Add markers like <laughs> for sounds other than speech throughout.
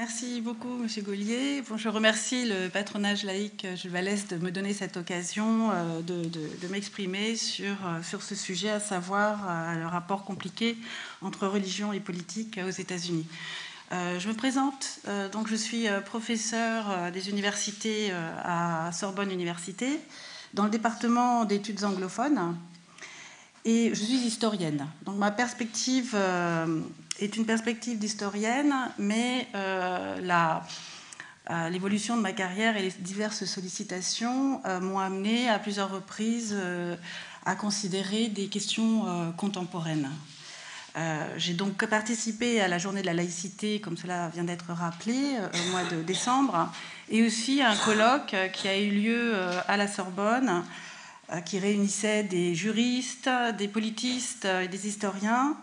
Merci beaucoup, Monsieur Gaulier. je remercie le patronage laïque Jules Vallès de me donner cette occasion euh, de, m'exprimer sur, euh, sur ce sujet, à savoir euh, le rapport compliqué entre religion et politique aux États-Unis. je me présente, donc je suis professeur des universités à Sorbonne Université, dans le département d'études anglophones, et je suis historienne. Donc ma perspective est une perspective d'historienne, mais euh, euh, l'évolution de ma carrière et les diverses sollicitations euh, m'ont amené à plusieurs reprises à considérer des questions contemporaines. J'ai donc participé à la journée de la laïcité, comme cela vient d'être rappelé, au mois de décembre, et aussi à un colloque qui a eu lieu à la Sorbonne, qui réunissait des juristes, des politistes et des historiens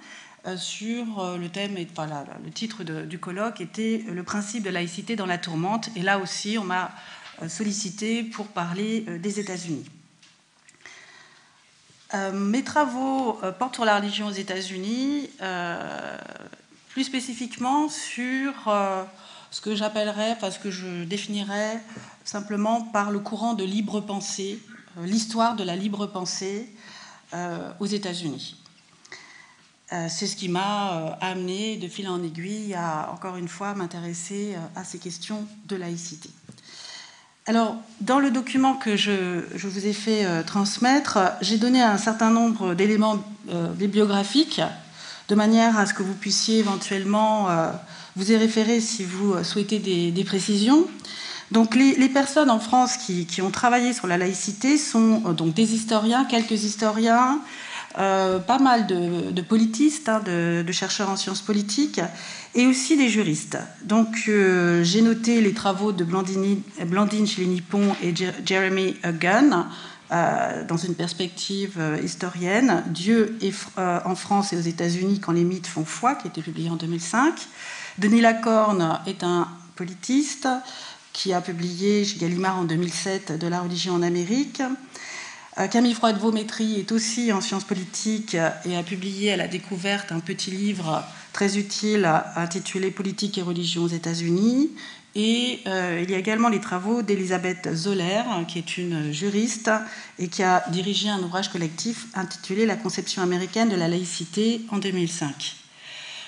sur euh, le thème, enfin, le titre du colloque était Le principe de laïcité dans la tourmente. Et là aussi, on m'a euh, sollicité pour parler des États-Unis. mes travaux portent sur la religion aux États-Unis, plus spécifiquement sur ce que j'appellerais, enfin ce que je définirais simplement par le courant de libre pensée, l'histoire de la libre pensée aux États-Unis. Euh, c'est ce qui m'a euh, amené de fil en aiguille à, encore une fois, m'intéresser euh, à ces questions de laïcité. Alors, dans le document que je, vous ai fait transmettre, j'ai donné un certain nombre d'éléments bibliographiques de manière à ce que vous puissiez éventuellement vous y référer si vous souhaitez des, précisions. Donc, les, personnes en France qui, qui, ont travaillé sur la laïcité sont donc des historiens, quelques historiens, euh, pas mal de, politistes, hein, de, chercheurs en sciences politiques, et aussi des juristes. Donc euh, j'ai noté les travaux de Blandine, Blandine Nippon et Jeremy Gunn. Euh, dans une perspective historienne, Dieu en France et aux États-Unis quand les mythes font foi, qui a été publié en 2005. Denis Lacorne est un politiste qui a publié chez Gallimard en 2007 De la religion en Amérique. Euh, Camille Froide-Vaumétry est aussi en sciences politiques et a publié à la découverte un petit livre très utile intitulé Politique et religion aux États-Unis. Et euh, il y a également les travaux d'Elisabeth Zoller, qui est une juriste et qui a dirigé un ouvrage collectif intitulé La conception américaine de la laïcité en 2005.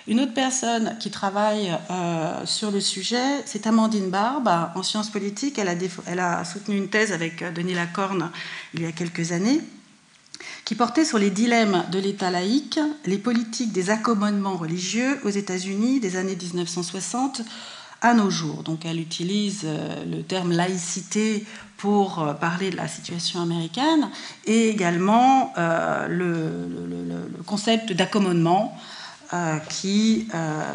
Une autre personne qui travaille euh, sur le sujet, c'est Amandine Barbe, en sciences politiques. Elle a, soutenu une thèse avec euh, Denis Lacorne il y a quelques années, qui portait sur les dilemmes de l'État laïque, les politiques des accommodements religieux aux États-Unis des années 1960 à nos jours. Donc elle utilise euh, le terme laïcité pour parler de la situation américaine et également le, concept d'accommodement qui, euh,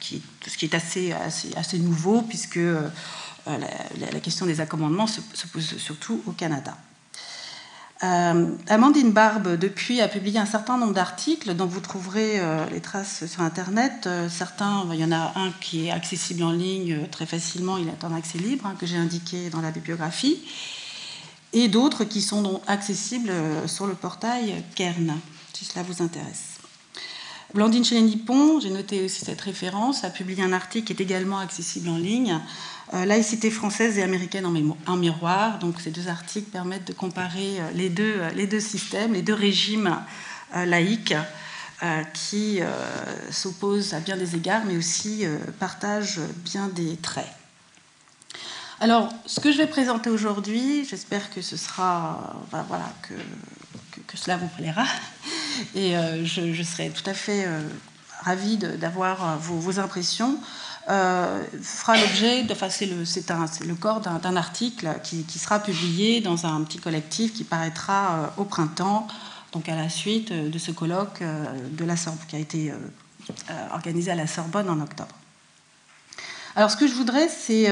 qui, ce qui est assez nouveau, puisque euh, la, question des accommodements se, pose surtout au Canada. Amandine Barbe, depuis, a publié un certain nombre d'articles dont vous trouverez les traces sur Internet. certains, il y en a un qui est accessible en ligne très facilement, il est en accès libre, hein, que j'ai indiqué dans la bibliographie, et d'autres qui sont donc accessibles sur le portail Kern, si cela vous intéresse. Blandine Chénier-Nippon, j'ai noté aussi cette référence, a publié un article qui est également accessible en ligne, euh, Laïcité française et américaine en, miroir. Donc ces deux articles permettent de comparer euh, les deux, euh, les deux systèmes, les deux régimes laïques qui s'opposent à bien des égards, mais aussi partagent bien des traits. Alors, ce que je vais présenter aujourd'hui, j'espère que ce sera, que, cela vous plaira. Et euh, je, serai tout à fait euh, ravie d'avoir euh, vos, impressions. fera l'objet, enfin c'est le, corps d'un article qui, sera publié dans un petit collectif qui paraîtra au printemps, donc à la suite de ce colloque de la Sorbonne, qui a été organisé à la Sorbonne en octobre. Alors ce que je voudrais, c'est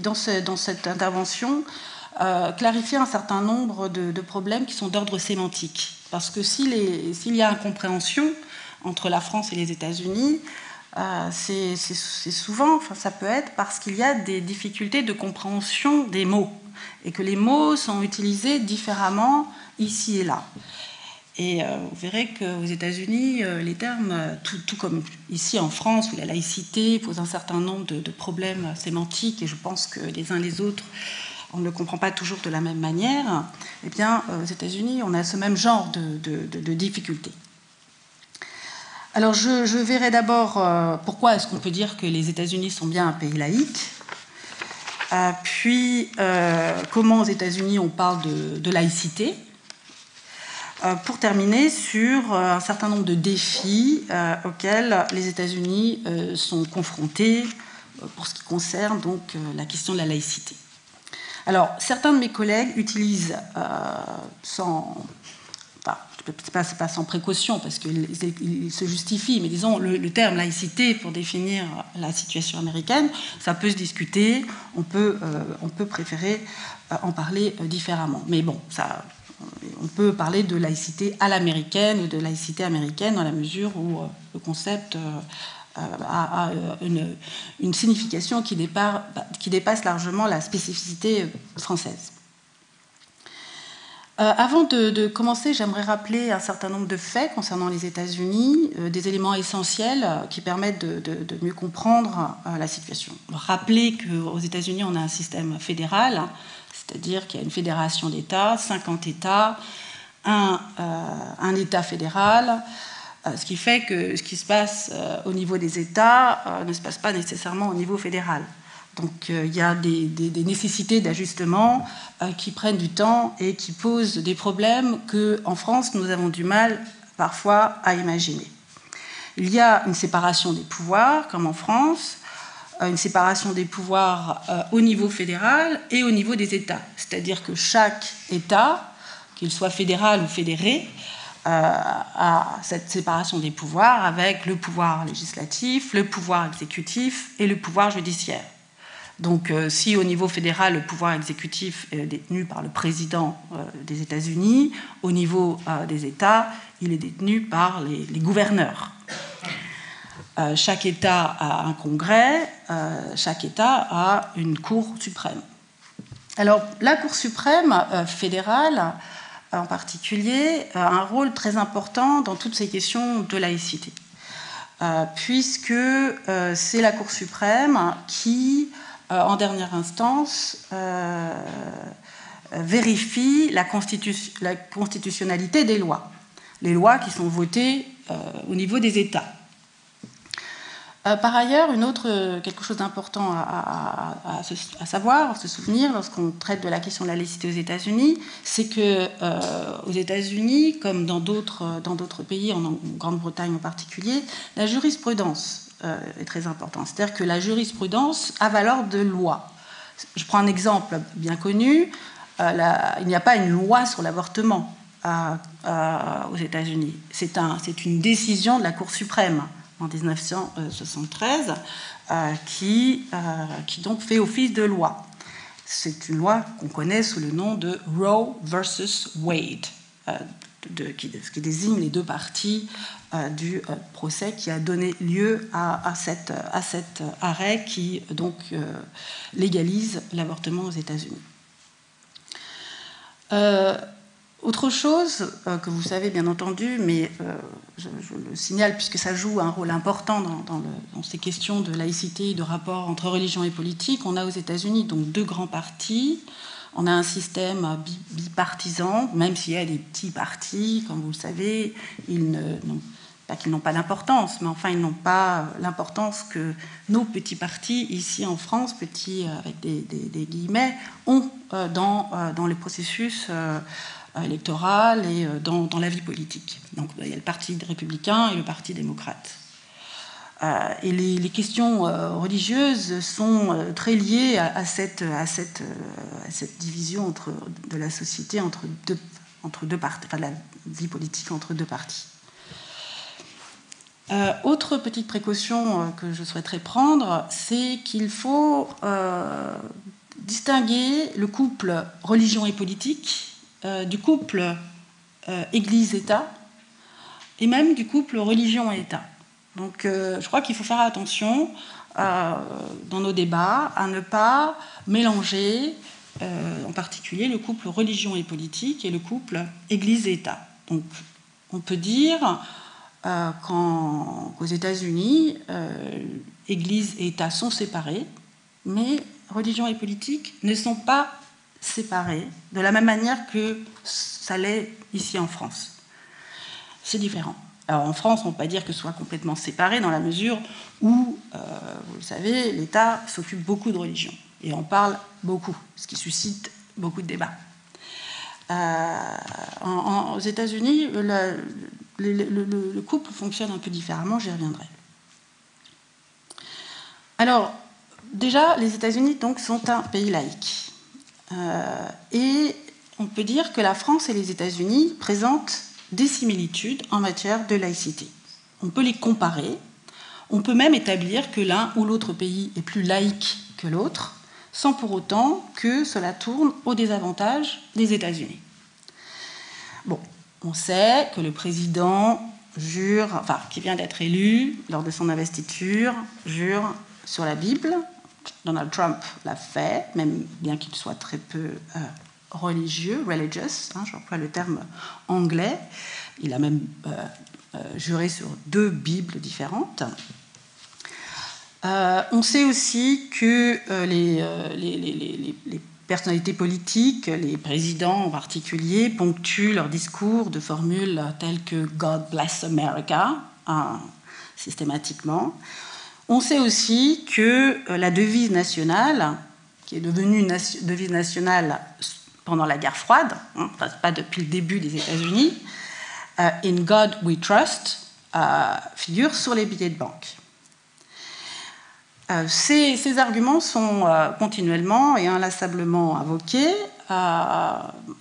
dans, cette intervention euh, clarifier un certain nombre de, problèmes qui sont d'ordre sémantique. Parce que s'il y a incompréhension entre la France et les États-Unis, euh, c'est souvent, enfin, ça peut être parce qu'il y a des difficultés de compréhension des mots et que les mots sont utilisés différemment ici et là. Et vous verrez qu'aux États-Unis, les termes, tout, comme ici en France, où la laïcité pose un certain nombre de, problèmes sémantiques, et je pense que les uns les autres, on ne le comprend pas toujours de la même manière, eh bien, aux États-Unis, on a ce même genre de difficultés. Alors je, verrai d'abord euh, pourquoi est-ce qu'on peut dire que les États-Unis sont bien un pays laïque, euh, puis euh, comment aux États-Unis on parle de, laïcité, pour terminer sur un certain nombre de défis auxquels les États-Unis sont confrontés pour ce qui concerne donc la question de la laïcité. Alors certains de mes collègues utilisent sans pas, sans précaution, parce qu'il se justifie, mais disons, le, terme laïcité pour définir la situation américaine, ça peut se discuter, on peut, euh, on peut préférer euh, en parler euh, différemment. Mais bon, ça, on peut parler de laïcité à l'américaine ou de laïcité américaine dans la mesure où le concept a, une, signification qui dépasse, largement la spécificité française. Euh, avant de, commencer, j'aimerais rappeler un certain nombre de faits concernant les États-Unis, euh, des éléments essentiels euh, qui permettent de, mieux comprendre la situation. Rappeler qu'aux États-Unis, on a un système fédéral, c'est-à-dire qu'il y a une fédération d'États, 50 États, un État fédéral, ce qui fait que ce qui se passe au niveau des États ne se passe pas nécessairement au niveau fédéral. Donc euh, il y a des, nécessités d'ajustement euh, qui prennent du temps et qui posent des problèmes que en France nous avons du mal parfois à imaginer. Il y a une séparation des pouvoirs comme en France, euh, une séparation des pouvoirs au niveau fédéral et au niveau des États. C'est-à-dire que chaque État, qu'il soit fédéral ou fédéré, a cette séparation des pouvoirs avec le pouvoir législatif, le pouvoir exécutif et le pouvoir judiciaire. Donc euh, si au niveau fédéral, le pouvoir exécutif est détenu par le président euh, des États-Unis, au niveau euh, des États, il est détenu par les, gouverneurs. chaque État a un congrès, chaque État a une Cour suprême. Alors la Cour suprême fédérale, en particulier, a un rôle très important dans toutes ces questions de laïcité, puisque c'est la Cour suprême qui euh, en dernière instance, euh, vérifie la, constitutionnalité des lois, les lois qui sont votées euh, au niveau des États. Par ailleurs, une autre, quelque chose d'important à, savoir, à se souvenir lorsqu'on traite de la question de la laïcité aux États-Unis, c'est que aux États-Unis, comme dans d'autres pays, en Grande-Bretagne en particulier, la jurisprudence euh, est très important. C'est-à-dire que la jurisprudence a valeur de loi. Je prends un exemple bien connu. Euh, il n'y a pas une loi sur l'avortement aux États-Unis. C'est un, une décision de la Cour suprême en 1973 euh, qui, qui donc fait office de loi. C'est une loi qu'on connaît sous le nom de Roe versus Wade, qui, qui, désigne les deux parties euh, du euh, procès qui a donné lieu à, cette, à cet arrêt qui donc euh, légalise l'avortement aux États-Unis. Autre chose que vous savez bien entendu, mais je, le signale puisque ça joue un rôle important dans, ces questions de laïcité, de rapport entre religion et politique, on a aux États-Unis donc deux grands partis. On a un système bipartisan, même s'il y a des petits partis, comme vous le savez, ils n'ont pas qu'ils n'ont pas d'importance, mais enfin ils n'ont pas l'importance que nos petits partis ici en France, petits euh, avec des, guillemets, ont euh, dans, euh, dans les processus électoral et dans, la vie politique. Donc il y a le parti républicain et le parti démocrate. et les, questions religieuses sont très liées à, cette, à, cette, à cette division entre, de la société entre deux, entre deux parties, enfin la vie politique entre deux partis. Euh, autre petite précaution euh, que je souhaiterais prendre, c'est qu'il faut euh, distinguer le couple religion et politique du couple Église-État et même du couple religion et État. Donc je crois qu'il faut faire attention dans nos débats à ne pas mélanger en particulier le couple religion et politique et le couple Église-État. Donc on peut dire euh, qu'aux États-Unis, euh, Église et État sont séparés, mais religion et politique ne sont pas séparés de la même manière que ça l'est ici en France. C'est différent. Alors en France, on ne peut pas dire que ce soit complètement séparé dans la mesure où, euh, vous le savez, l'État s'occupe beaucoup de religion et en parle beaucoup, ce qui suscite beaucoup de débats. aux États-Unis, le, le, couple fonctionne un peu différemment, j'y reviendrai. Alors, déjà, les États-Unis donc sont un pays laïque. Euh, et on peut dire que la France et les États-Unis présentent des similitudes en matière de laïcité. On peut les comparer. On peut même établir que l'un ou l'autre pays est plus laïque que l'autre, sans pour autant que cela tourne au désavantage des États-Unis. Bon, on sait que le président jure, enfin, qui vient d'être élu lors de son investiture, jure sur la Bible. Donald Trump l'a fait, même bien qu'il soit très peu euh, religieux, religious, hein, j'emploie le terme anglais. Il a même euh, euh, juré sur deux Bibles différentes. on sait aussi que les, personnalités politiques, les présidents en particulier, ponctuent leurs discours de formules telles que God bless America, hein, systématiquement. On sait aussi que euh, la devise nationale, qui est devenue devise nationale pendant la guerre froide, hein, pas depuis le début des États-Unis, euh, In God We Trust, euh, figure sur les billets de banque. Ces, arguments sont continuellement et inlassablement invoqués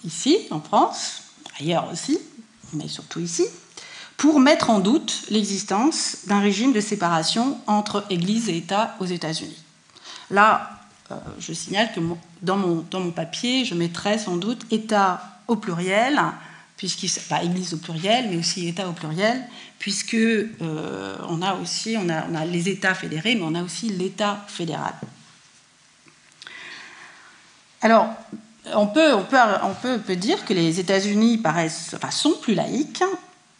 ici, en France, ailleurs aussi, mais surtout ici, pour mettre en doute l'existence d'un régime de séparation entre Église et État aux États-Unis. Là, je signale que dans mon, dans mon papier, je mettrai sans doute État au pluriel, puisqu'il pas Église au pluriel, mais aussi État au pluriel, puisque euh, on a aussi on a, on a, les États fédérés, mais on a aussi l'État fédéral. Alors, on peut, on peut, on peut, peut dire que les États-Unis paraissent, enfin, sont plus laïques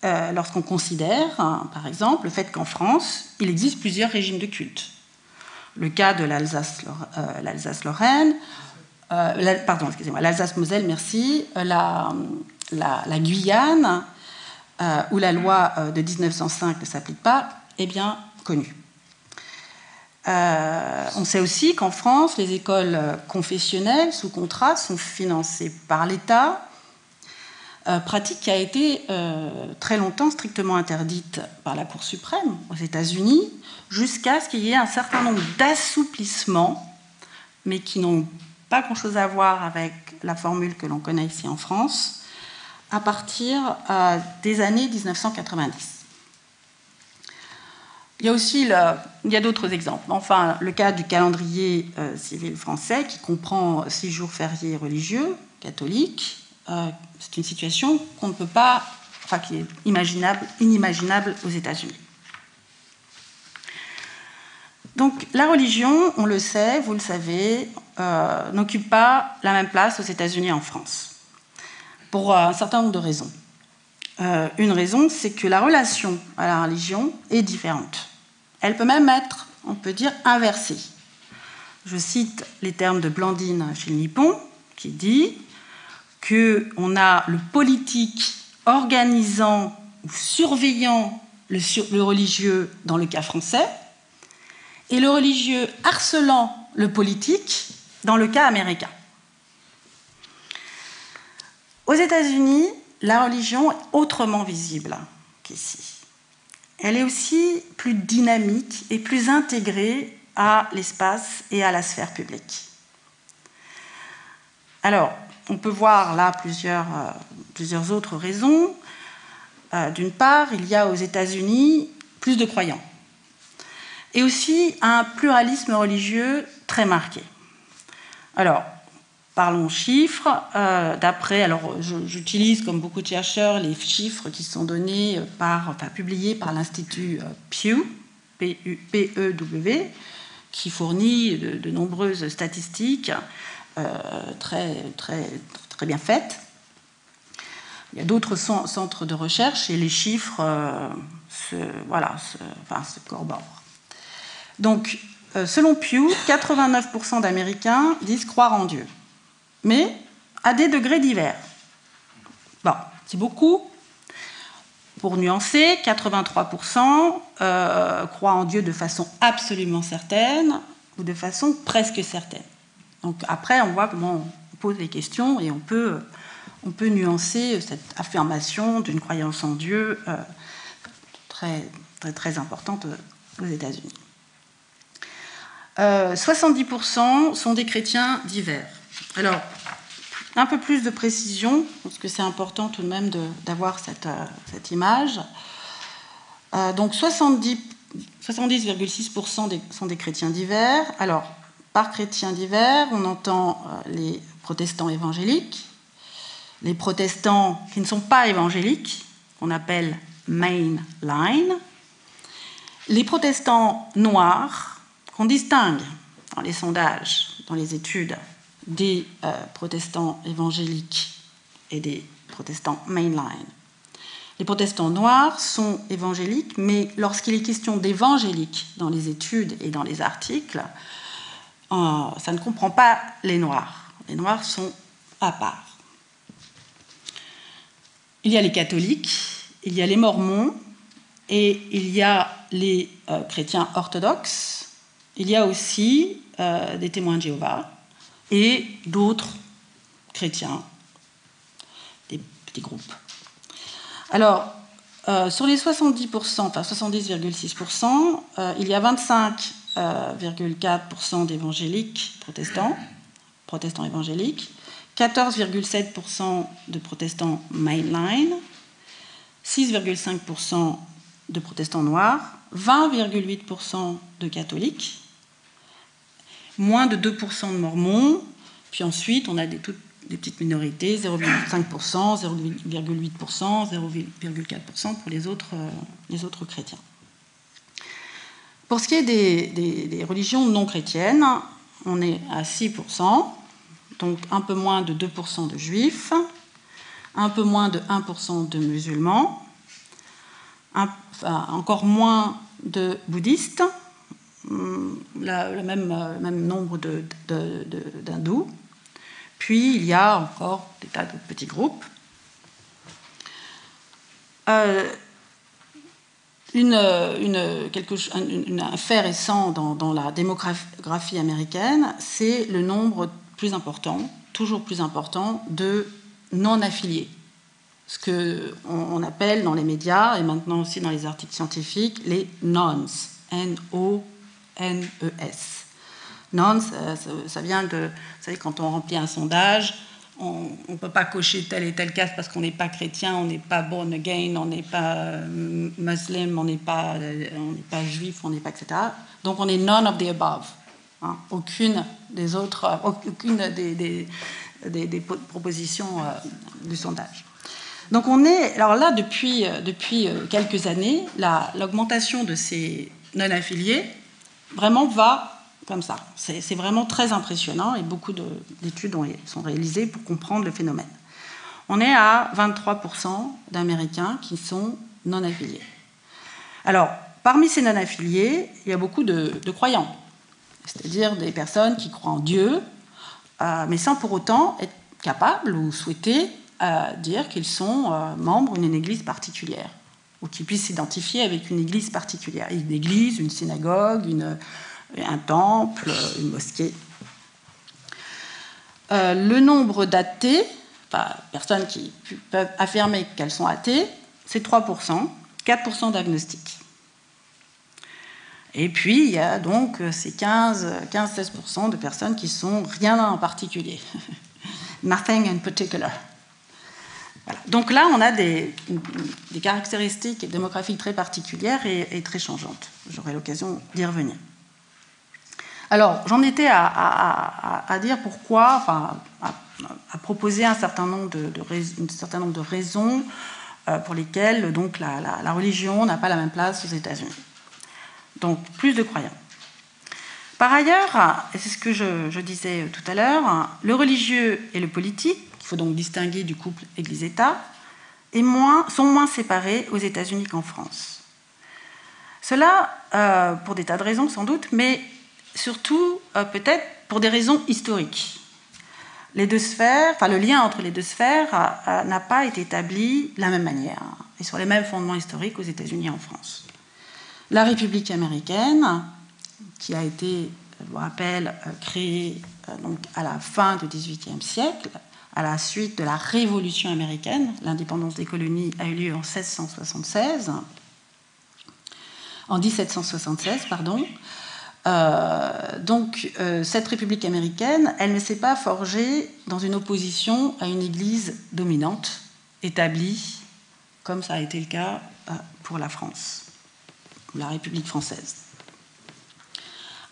euh, lorsqu'on considère, hein, par exemple, le fait qu'en France, il existe plusieurs régimes de culte. Le cas de l'Alsace-Lorraine, euh, pardon, l'Alsace-Moselle, merci, la, Guyane, euh, où la loi euh, de 1905 ne s'applique pas, est bien connue. Euh, on sait aussi qu'en France, les écoles confessionnelles sous contrat sont financées par l'État, pratique qui a été très longtemps strictement interdite par la Cour suprême aux États-Unis, jusqu'à ce qu'il y ait un certain nombre d'assouplissements, mais qui n'ont pas grand-chose à voir avec la formule que l'on connaît ici en France, à partir euh, des années 1990. Il y a aussi il y a d'autres exemples. Enfin, le cas du calendrier euh, civil français qui comprend six jours fériés religieux catholiques, euh, c'est une situation qu'on ne peut pas, enfin qui est imaginable, inimaginable aux États-Unis. Donc la religion, on le sait, vous le savez, n'occupe pas la même place aux États-Unis et en France pour un certain nombre de raisons. Euh, une raison, c'est que la relation à la religion est différente. Elle peut même être, on peut dire, inversée. Je cite les termes de Blandine Nippon, qui dit qu'on a le politique organisant ou surveillant le, religieux dans le cas français, et le religieux harcelant le politique dans le cas américain. Aux États-Unis, la religion est autrement visible qu'ici. Elle est aussi plus dynamique et plus intégrée à l'espace et à la sphère publique. Alors, on peut voir là plusieurs, euh, autres raisons. Euh, d'une part, il y a aux États-Unis plus de croyants et aussi un pluralisme religieux très marqué. Alors, Parlons chiffres. Euh, d'après, alors j'utilise comme beaucoup de chercheurs les chiffres qui sont donnés par, enfin publiés par l'Institut Pew, P-E-W, qui fournit de, nombreuses statistiques très, très, très bien faites. il y a d'autres centres de recherche et les chiffres se, voilà, enfin. Donc, selon Pew, 89% d'Américains disent croire en Dieu, mais à des degrés divers. Bon, c'est beaucoup, pour nuancer, 83% euh, croient en Dieu de façon absolument certaine ou de façon presque certaine. Donc après, on voit comment on pose les questions et on peut, on peut nuancer cette affirmation d'une croyance en Dieu euh, très, très, très, importante aux États-Unis. 70% euh, sont des chrétiens divers. Alors, un peu plus de précision, parce que c'est important tout de même d'avoir cette, euh, cette, image. Euh, donc 70,6% sont des chrétiens divers. Alors, par chrétiens divers, on entend euh, les protestants évangéliques, les protestants qui ne sont pas évangéliques, qu'on appelle mainline, les protestants noirs, qu'on distingue dans les sondages, dans les études, des euh, protestants évangéliques et des protestants mainline. Les protestants noirs sont évangéliques, mais lorsqu'il est question d'évangéliques dans les études et dans les articles, euh, ça ne comprend pas les noirs. Les noirs sont à part. Il y a les catholiques, il y a les mormons et il y a les euh, chrétiens orthodoxes. Il y a aussi des témoins de Jéhovah et d'autres chrétiens, des petits groupes. Alors, euh, sur les 70%, enfin 70,6%, euh, il y a 25,4% d'évangéliques protestants, protestants évangéliques, 14,7% de protestants mainline, 6,5% de protestants noirs, 20,8% de catholiques, moins de 2% de mormons, puis ensuite on a des, petites minorités, 0,5%, 0,8%, 0,4% pour les autres, euh, les autres chrétiens. Pour ce qui est des, religions non chrétiennes, on est à 6%, donc un peu moins de 2% de juifs, un peu moins de 1% de musulmans, encore moins de bouddhistes, le même, euh, même, nombre d'hindous. Puis il y a encore des tas de petits groupes. Euh, une, une, quelque, un fait récent dans, la démographie américaine, c'est le nombre plus important, toujours plus important, de non-affiliés. Ce qu'on on appelle dans les médias et maintenant aussi dans les articles scientifiques les NONS. N-O N-E-S. Non, ça, vient de. Vous savez, quand on remplit un sondage, on ne peut pas cocher telle et telle case parce qu'on n'est pas chrétien, on n'est pas born again, on n'est pas euh, musulman, on n'est pas, euh, pas juif, on n'est pas, etc. Donc on est none of the above. Hein. aucune des autres, euh, aucune des, des, propositions du sondage. Donc on est, alors là, depuis, depuis quelques années, l'augmentation de ces non-affiliés vraiment va comme ça. C'est vraiment très impressionnant et beaucoup d'études sont réalisées pour comprendre le phénomène. On est à 23% d'Américains qui sont non affiliés. Alors, parmi ces non affiliés, il y a beaucoup de, croyants, c'est-à-dire des personnes qui croient en Dieu, euh, mais sans pour autant être capables ou souhaiter euh, dire qu'ils sont euh, membres d'une église particulière ou qu'ils puissent s'identifier avec une église particulière. Une église, une synagogue, une, un temple, une mosquée. Euh, le nombre d'athées, personnes qui peuvent affirmer qu'elles sont athées, c'est 3%, 4% d'agnostiques. Et puis, il y a donc ces 15-16% de personnes qui sont rien en particulier. <laughs> Nothing in particular. Donc là, on a des, caractéristiques démographiques très particulières et, très changeantes. J'aurai l'occasion d'y revenir. Alors, j'en étais à, dire pourquoi, enfin, à, proposer un certain nombre de, raisons euh, pour lesquelles donc, la, religion n'a pas la même place aux États-Unis. Donc, plus de croyants. Par ailleurs, et c'est ce que je disais tout à l'heure, le religieux et le politique il faut donc distinguer du couple Église-État, sont moins séparés aux États-Unis qu'en France. Cela, euh, pour des tas de raisons sans doute, mais surtout euh, peut-être pour des raisons historiques. Les deux sphères, enfin le lien entre les deux sphères n'a pas été établi de la même manière et sur les mêmes fondements historiques aux États-Unis et en France. La République américaine, qui a été, je vous rappelle, euh, créée donc à la fin du XVIIIe siècle, à la suite de la Révolution américaine. L'indépendance des colonies a eu lieu en 1676, en 1776, pardon. Euh, donc euh, cette République américaine, elle ne s'est pas forgée dans une opposition à une Église dominante, établie, comme ça a été le cas euh, pour la France, la République française.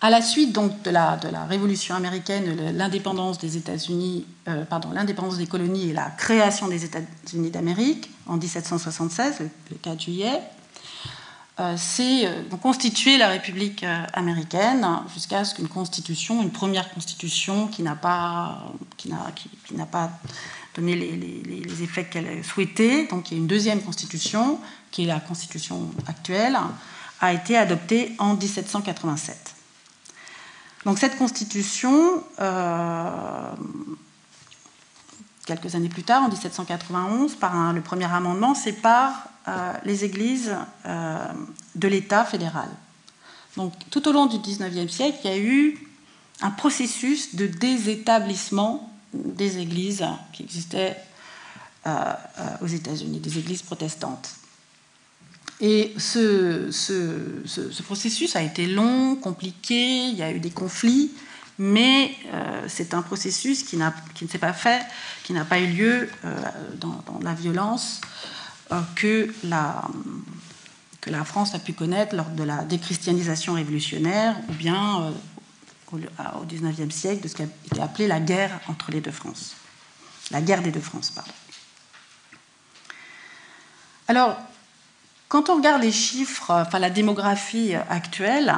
À la suite donc de la, Révolution américaine, l'indépendance des États-Unis, pardon, l'indépendance des colonies et la création des États-Unis d'Amérique en 1776, le, 4 juillet, c'est euh, constituer la République américaine jusqu'à ce qu'une constitution, une première constitution qui n'a pas, qui n'a, qui, n'a pas donné les, effets qu'elle souhaitait, donc il y a une deuxième constitution, qui est la constitution actuelle, a été adoptée en 1787. Donc cette constitution, euh, quelques années plus tard, en 1791, par le premier amendement, sépare euh, les églises euh, de l'État fédéral. Donc tout au long du XIXe siècle, il y a eu un processus de désétablissement des églises qui existaient aux États-Unis, des églises protestantes. Et ce, processus a été long, compliqué, il y a eu des conflits, mais euh, c'est un processus qui, ne s'est pas fait, qui n'a pas eu lieu euh, dans, la violence euh, que, la, France a pu connaître lors de la déchristianisation révolutionnaire ou bien au, au XIXe siècle de ce qui a été appelé la guerre entre les deux France. La guerre des deux France, pardon. Alors, quand on regarde les chiffres, enfin la démographie actuelle,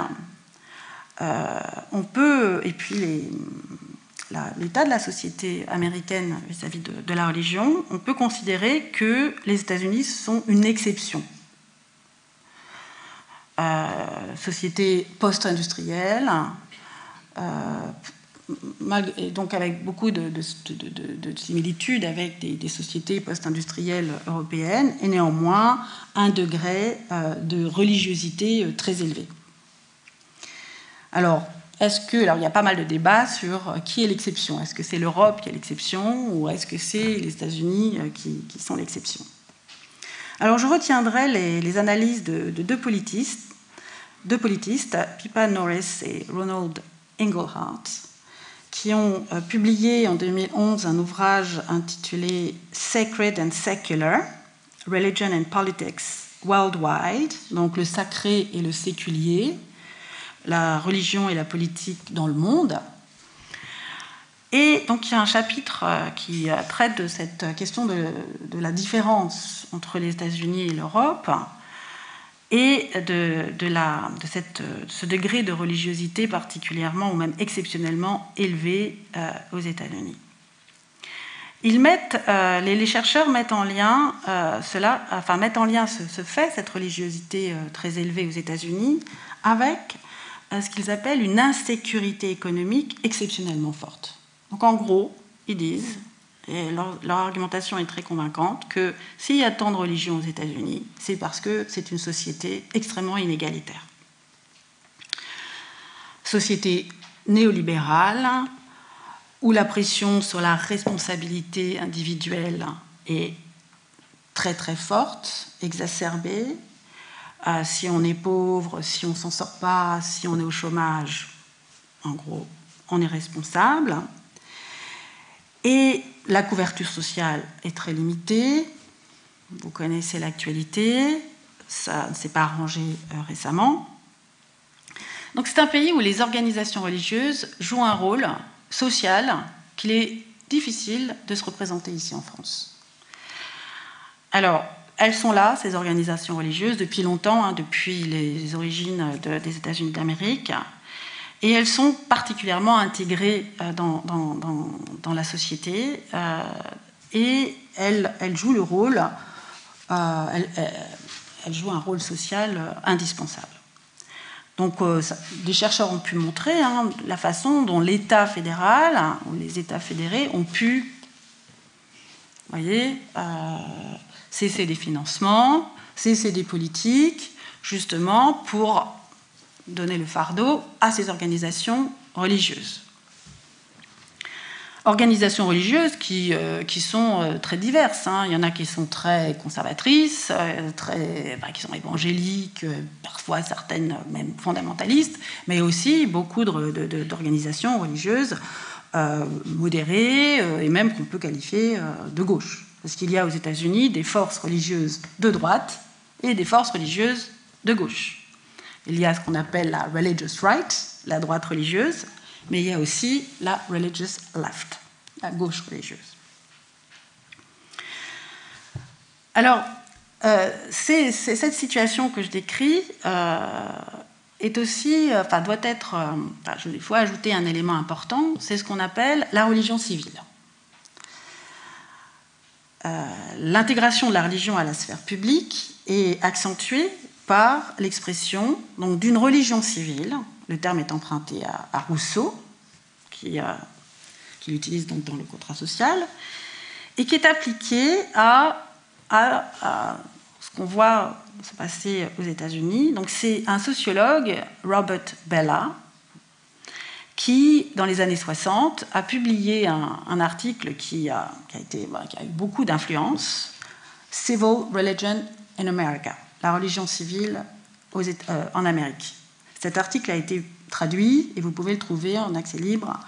on peut, et puis l'état de la société américaine vis-à-vis de, la religion, on peut considérer que les États-Unis sont une exception. Euh, société post-industrielle, euh, donc avec beaucoup de, similitudes avec des, sociétés post-industrielles européennes, et néanmoins un degré euh, de religiosité euh, très élevé. Alors, est-ce que, alors il y a pas mal de débats sur euh, qui est l'exception? Est-ce que c'est l'Europe qui est l'exception ou est-ce que c'est les États-Unis qui, sont l'exception? Alors, je retiendrai les, analyses de, deux politistes, deux politistes, Pippa Norris et Ronald Engelhardt, qui ont euh, publié en 2011 un ouvrage intitulé Sacred and Secular, Religion and Politics Worldwide, donc le sacré et le séculier, la religion et la politique dans le monde. Et donc il y a un chapitre euh, qui euh, traite de cette question de, de la différence entre les États-Unis et l'Europe et de, ce degré de religiosité particulièrement ou même exceptionnellement élevé euh, aux États-Unis. Ils mettent, euh, les, chercheurs mettent en lien euh, cela, enfin mettent en lien ce, fait, cette religiosité très élevée aux États-Unis, avec ce qu'ils appellent une insécurité économique exceptionnellement forte. Donc en gros, ils disent et leur, argumentation est très convaincante, que s'il y a tant de religions aux États-Unis, c'est parce que c'est une société extrêmement inégalitaire. Société néolibérale, où la pression sur la responsabilité individuelle est très très forte, exacerbée. Euh, si on est pauvre, si on s'en sort pas, si on est au chômage, en gros, on est responsable. Et la couverture sociale est très limitée. Vous connaissez l'actualité. Ça ne s'est pas arrangé euh, récemment. Donc c'est un pays où les organisations religieuses jouent un rôle social qu'il est difficile de se représenter ici en France. Alors, elles sont là, ces organisations religieuses, depuis longtemps, hein, depuis les origines des États-Unis d'Amérique et elles sont particulièrement intégrées euh, dans, la société euh, et elles, elles, jouent le rôle elle, joue un rôle social indispensable. Donc, des chercheurs ont pu montrer hein, la façon dont l'État fédéral hein, ou les États fédérés ont pu, voyez, cesser des financements, cesser des politiques, justement pour donner le fardeau à ces organisations religieuses. Organisations religieuses qui, euh, sont euh, très diverses. Hein. Il y en a qui sont très conservatrices, euh, très, qui sont évangéliques, parfois certaines même fondamentalistes, mais aussi beaucoup d'organisations religieuses modérées et même qu'on peut qualifier de gauche. Parce qu'il y a aux États-Unis des forces religieuses de droite et des forces religieuses de gauche. Il y a ce qu'on appelle la religious right, la droite religieuse, mais il y a aussi la religious left, la gauche religieuse. Alors, euh, cette situation que je décris euh, aussi, euh, doit être, il faut ajouter un élément important, c'est ce qu'on appelle la religion civile. L'intégration de la religion à la sphère publique est accentuée par l'expression d'une religion civile. Le terme est emprunté à, Rousseau, qui, qui l'utilise donc dans le contrat social, et qui est appliqué à, ce qu'on voit se passer aux États-Unis. Donc c'est un sociologue, Robert Bella, qui, dans les années 60, a publié un, article qui a, été, qui a eu beaucoup d'influence, Civil Religion in America la religion civile euh, en Amérique. Cet article a été traduit et vous pouvez le trouver en accès libre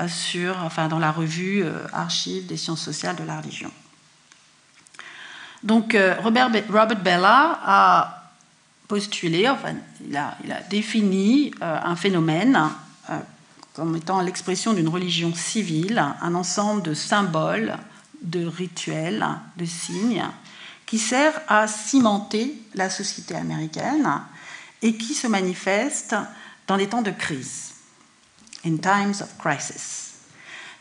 euh, sur, enfin, dans la revue euh, Archives des sciences sociales de la religion. Donc Robert, Robert Bella a postulé, enfin, il a défini un phénomène comme étant l'expression d'une religion civile, un ensemble de symboles, de rituels, de signes qui sert à cimenter la société américaine et qui se manifeste dans des temps de crise, in times of crisis.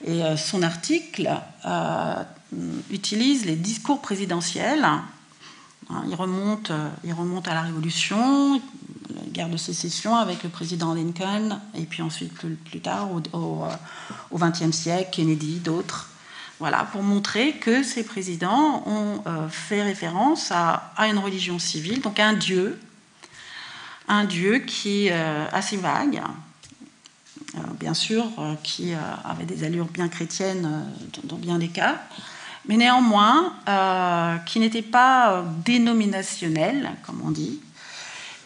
Et euh, son article euh, utilise les discours présidentiels. Hein, il, remonte, euh, il remonte à la Révolution, la guerre de sécession avec le président Lincoln, et puis ensuite plus, tard au XXe siècle, Kennedy, d'autres. Voilà, pour montrer que ces présidents ont euh, fait référence à, une religion civile, donc à un dieu, un dieu qui est euh, assez vague, euh, bien sûr, qui avait des allures bien chrétiennes dans bien des cas, mais néanmoins qui n'était pas dénominationnel, comme on dit,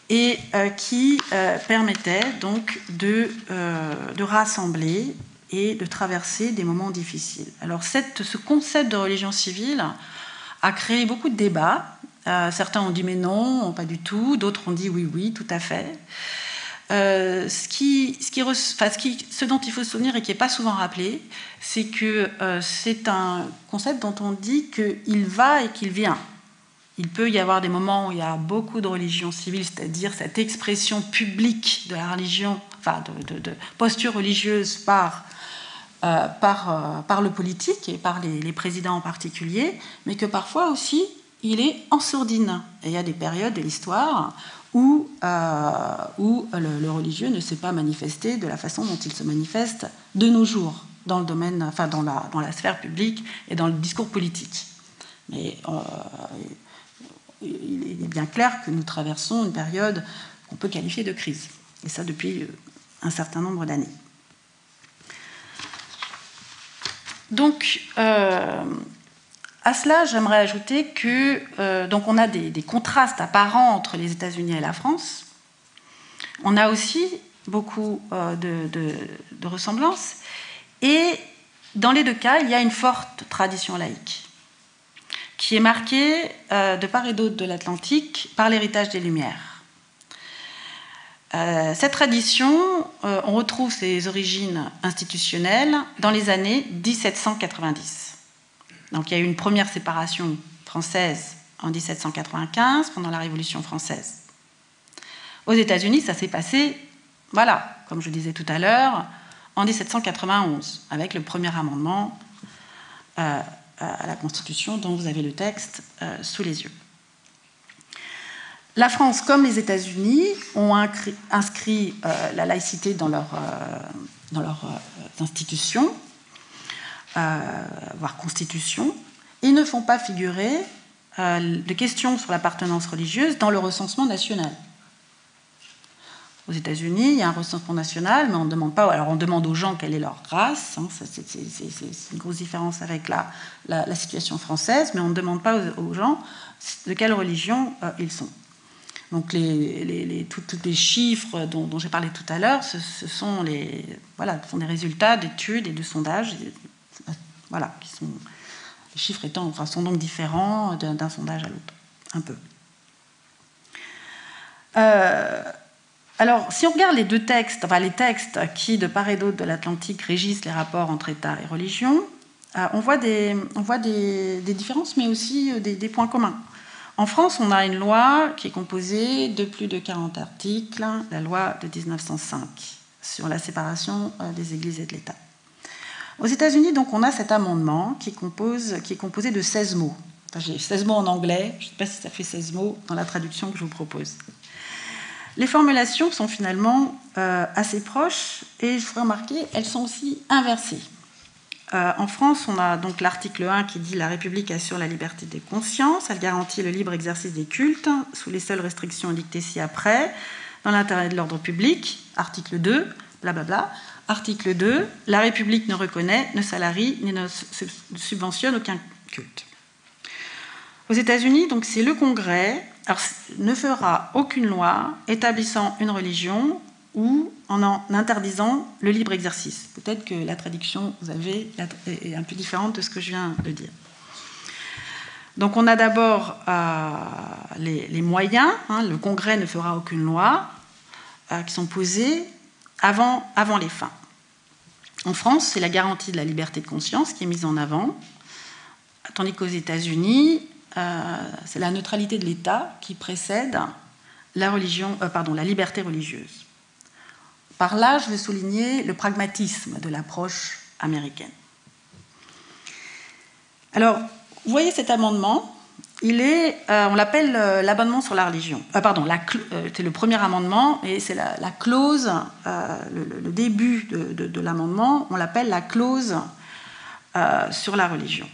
et qui permettait donc de, de rassembler et de traverser des moments difficiles. Alors ce concept de religion civile a créé beaucoup de débats. Euh, certains ont dit mais non, pas du tout. D'autres ont dit oui, oui, tout à fait. Euh, ce, ce, dont il faut se souvenir et qui n'est pas souvent rappelé, c'est que euh, c'est un concept dont on dit qu'il va et qu'il vient. Il peut y avoir des moments où il y a beaucoup de religion civile, c'est-à-dire cette expression publique de la religion, enfin de, posture religieuse par euh, euh, par, le politique et par les, présidents en particulier, mais que parfois aussi il est en sourdine. Et il y a des périodes de l'histoire où, euh, où le, religieux ne s'est pas manifesté de la façon dont il se manifeste de nos jours dans le domaine, enfin dans la, dans la sphère publique et dans le discours politique. Mais il est bien clair que nous traversons une période qu'on peut qualifier de crise, et ça depuis un certain nombre d'années. Donc, euh, à cela, j'aimerais ajouter que euh, donc on a des, contrastes apparents entre les États-Unis et la France. On a aussi beaucoup euh, de, ressemblances. Et dans les deux cas, il y a une forte tradition laïque qui est marquée de part et d'autre de l'Atlantique par l'héritage des Lumières. Euh, cette tradition, euh, on retrouve ses origines institutionnelles dans les années 1790. Donc il y a eu une première séparation française en 1795 pendant la Révolution française. Aux États-Unis, ça s'est passé, voilà, comme je disais tout à l'heure, en 1791 avec le premier amendement euh, à la Constitution dont vous avez le texte sous les yeux. La France, comme les États-Unis, ont inscrit la laïcité dans leurs leur, institutions, voire constitution, et ne font pas figurer de questions sur l'appartenance religieuse dans le recensement national. Aux États-Unis, il y a un recensement national, mais on ne demande pas. Alors, on demande aux gens quelle est leur race. Hein, c'est une grosse différence avec la, situation française, mais on ne demande pas aux, gens de quelle religion euh, ils sont. Donc, les, les, tous les chiffres dont, j'ai parlé tout à l'heure, ce, sont les, voilà, sont des résultats d'études et de sondages, voilà, qui sont les chiffres étant, sont donc différents d'un sondage à l'autre, un peu. Euh, alors, si on regarde les deux textes, enfin les textes qui, de part et d'autre de l'Atlantique, régissent les rapports entre État et religion, euh, on voit, des, on voit des, différences, mais aussi euh, des, points communs. En France, on a une loi qui est composée de plus de 40 articles, la loi de 1905 sur la séparation des églises et de l'État. Aux États-Unis, donc, on a cet amendement qui, qui est composé de 16 mots. J'ai 16 mots en anglais, je ne sais pas si ça fait 16 mots dans la traduction que je vous propose. Les formulations sont finalement euh, assez proches et je ferai remarquer, elles sont aussi inversées. Euh, en France, on a donc l'article 1 qui dit La République assure la liberté des consciences, elle garantit le libre exercice des cultes sous les seules restrictions dictées ci-après, dans l'intérêt de l'ordre public. Article 2, blablabla. Article 2, la République ne reconnaît, ne salarie, ni ne subventionne aucun culte. Aux États-Unis, c'est le Congrès ne fera aucune loi établissant une religion ou en interdisant le libre exercice. Peut-être que la traduction est un peu différente de ce que je viens de dire. Donc on a d'abord euh, les, moyens. Hein, le Congrès ne fera aucune loi euh, qui sont posées avant, les fins. En France, c'est la garantie de la liberté de conscience qui est mise en avant, tandis qu'aux États-Unis, c'est la neutralité de l'État qui précède la, religion, euh, la liberté religieuse. Par là, je veux souligner le pragmatisme de l'approche américaine. Alors, vous voyez cet amendement, il est, euh, on l'appelle l'amendement sur la religion. pardon, c'est le premier amendement et c'est la, clause, le, début de l'amendement, on l'appelle la clause sur la religion.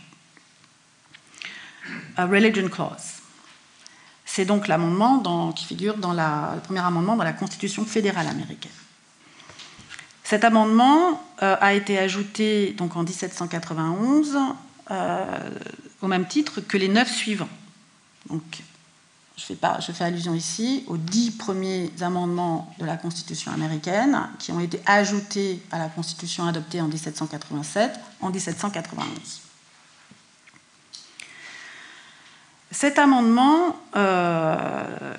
Religion Clause. C'est donc l'amendement qui figure dans le premier amendement dans la Constitution fédérale américaine. Cet amendement euh, a été ajouté donc en 1791 euh, au même titre que les neuf suivants. Donc, je je fais allusion ici aux dix premiers amendements de la Constitution américaine qui ont été ajoutés à la Constitution adoptée en 1787 en 1791. Cet amendement, euh,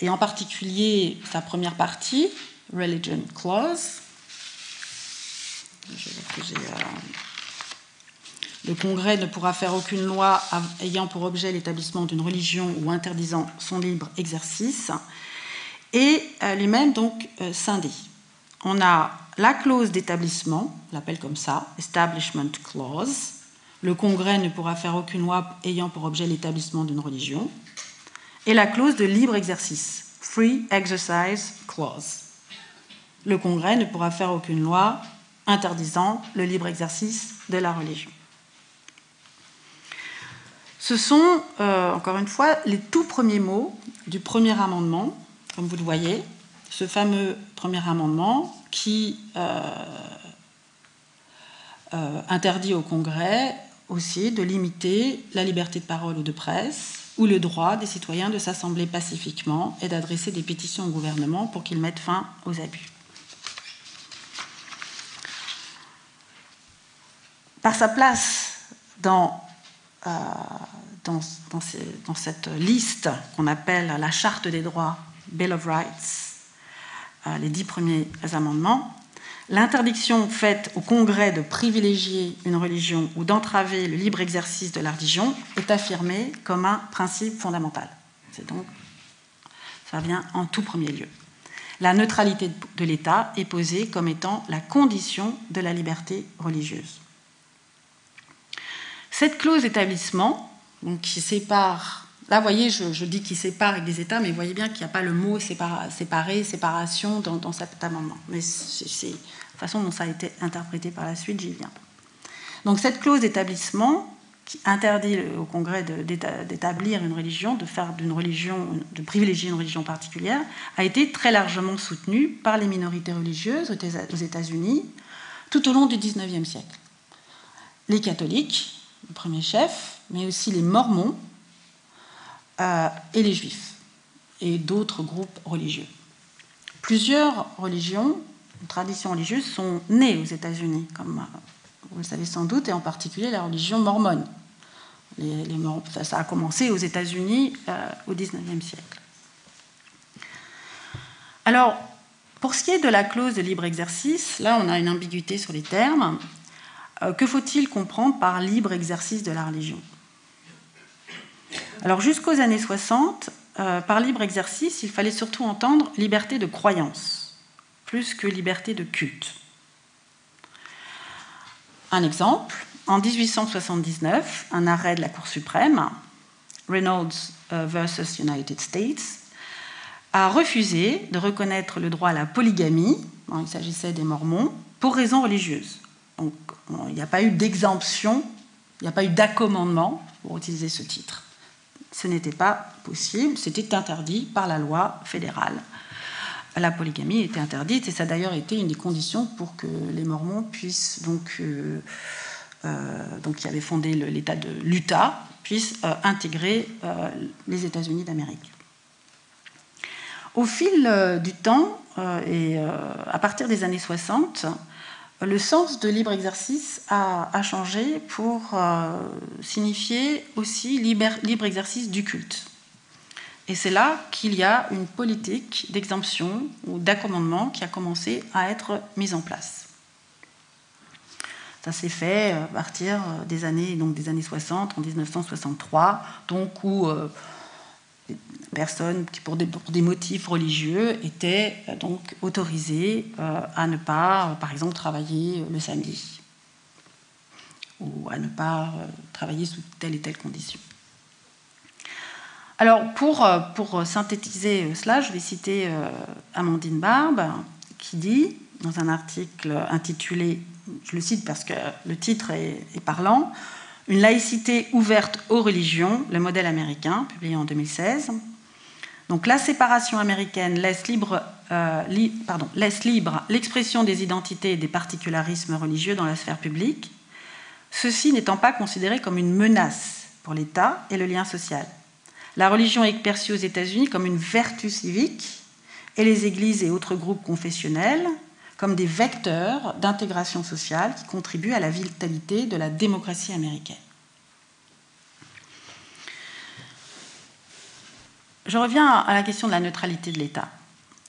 et en particulier sa première partie, Religion Clause, euh, le Congrès ne pourra faire aucune loi ayant pour objet l'établissement d'une religion ou interdisant son libre exercice, et euh, lui-même donc scindé. On a la clause d'établissement, on l'appelle comme ça, Establishment Clause, le Congrès ne pourra faire aucune loi ayant pour objet l'établissement d'une religion, et la clause de libre exercice, Free Exercise Clause. Le Congrès ne pourra faire aucune loi interdisant le libre exercice de la religion. Ce sont, euh, encore une fois, les tout premiers mots du premier amendement, comme vous le voyez, ce fameux premier amendement qui euh, euh, interdit au Congrès aussi de limiter la liberté de parole ou de presse ou le droit des citoyens de s'assembler pacifiquement et d'adresser des pétitions au gouvernement pour qu'il mette fin aux abus. Par sa place dans, euh, dans, cette liste qu'on appelle la Charte des droits, Bill of Rights, euh, les dix premiers amendements, L'interdiction faite au Congrès de privilégier une religion ou d'entraver le libre exercice de la religion est affirmée comme un principe fondamental. C'est donc, ça vient en tout premier lieu. La neutralité de l'État est posée comme étant la condition de la liberté religieuse. Cette clause d'établissement, qui sépare Là, vous voyez, je, dis qu'il sépare avec des États, mais vous voyez bien qu'il n'y a pas le mot séparé, séparation dans, cet amendement. Mais c'est façon dont ça a été interprété par la suite, j'y viens. Donc cette clause d'établissement qui interdit au Congrès d'établir une religion, de faire d'une religion, de privilégier une religion particulière, a été très largement soutenue par les minorités religieuses aux États-Unis tout au long du XIXe siècle. Les catholiques, le premier chef, mais aussi les mormons, euh, et les juifs et d'autres groupes religieux. Plusieurs religions, traditions religieuses sont nées aux États-Unis, comme euh, vous le savez sans doute, et en particulier la religion mormone. Ça, a commencé aux États-Unis euh, au XIXe siècle. Alors, pour ce qui est de la clause de libre exercice, là on a une ambiguïté sur les termes. que faut-il comprendre par libre exercice de la religion? Alors jusqu'aux années 60, euh, par libre exercice, il fallait surtout entendre liberté de croyance, plus que liberté de culte. Un exemple, en 1879, un arrêt de la Cour suprême, Reynolds euh, versus United States, a refusé de reconnaître le droit à la polygamie, il s'agissait des Mormons, pour raisons religieuses. Donc il n'y a pas eu d'exemption, il n'y a pas eu d'accommandement pour utiliser ce titre ce n'était pas possible, c'était interdit par la loi fédérale. La polygamie était interdite et ça a d'ailleurs été une des conditions pour que les Mormons puissent donc, euh, euh, qui avait fondé l'État de l'Utah, puissent euh, intégrer les États-Unis d'Amérique. Au fil du temps et à partir des années 60, le sens de libre exercice a, changé pour euh, signifier aussi libre, exercice du culte. Et c'est là qu'il y a une politique d'exemption ou d'accommodement qui a commencé à être mise en place. Ça s'est fait à partir des années, donc des années 60, en 1963, donc où euh, personnes qui, pour des, motifs religieux, étaient euh, donc autorisées euh, à ne pas, euh, par exemple, travailler le samedi ou à ne pas travailler sous telle et telle condition. Alors, pour, pour synthétiser cela, je vais citer Amandine Barbe, qui dit, dans un article intitulé, je le cite parce que le titre est parlant, Une laïcité ouverte aux religions, le modèle américain, publié en 2016. Donc la séparation américaine euh, laisse libre l'expression des identités et des particularismes religieux dans la sphère publique, ceci n'étant pas considéré comme une menace pour l'État et le lien social. La religion est perçue aux États-Unis comme une vertu civique et les églises et autres groupes confessionnels comme des vecteurs d'intégration sociale qui contribuent à la vitalité de la démocratie américaine. Je reviens à la question de la neutralité de l'État.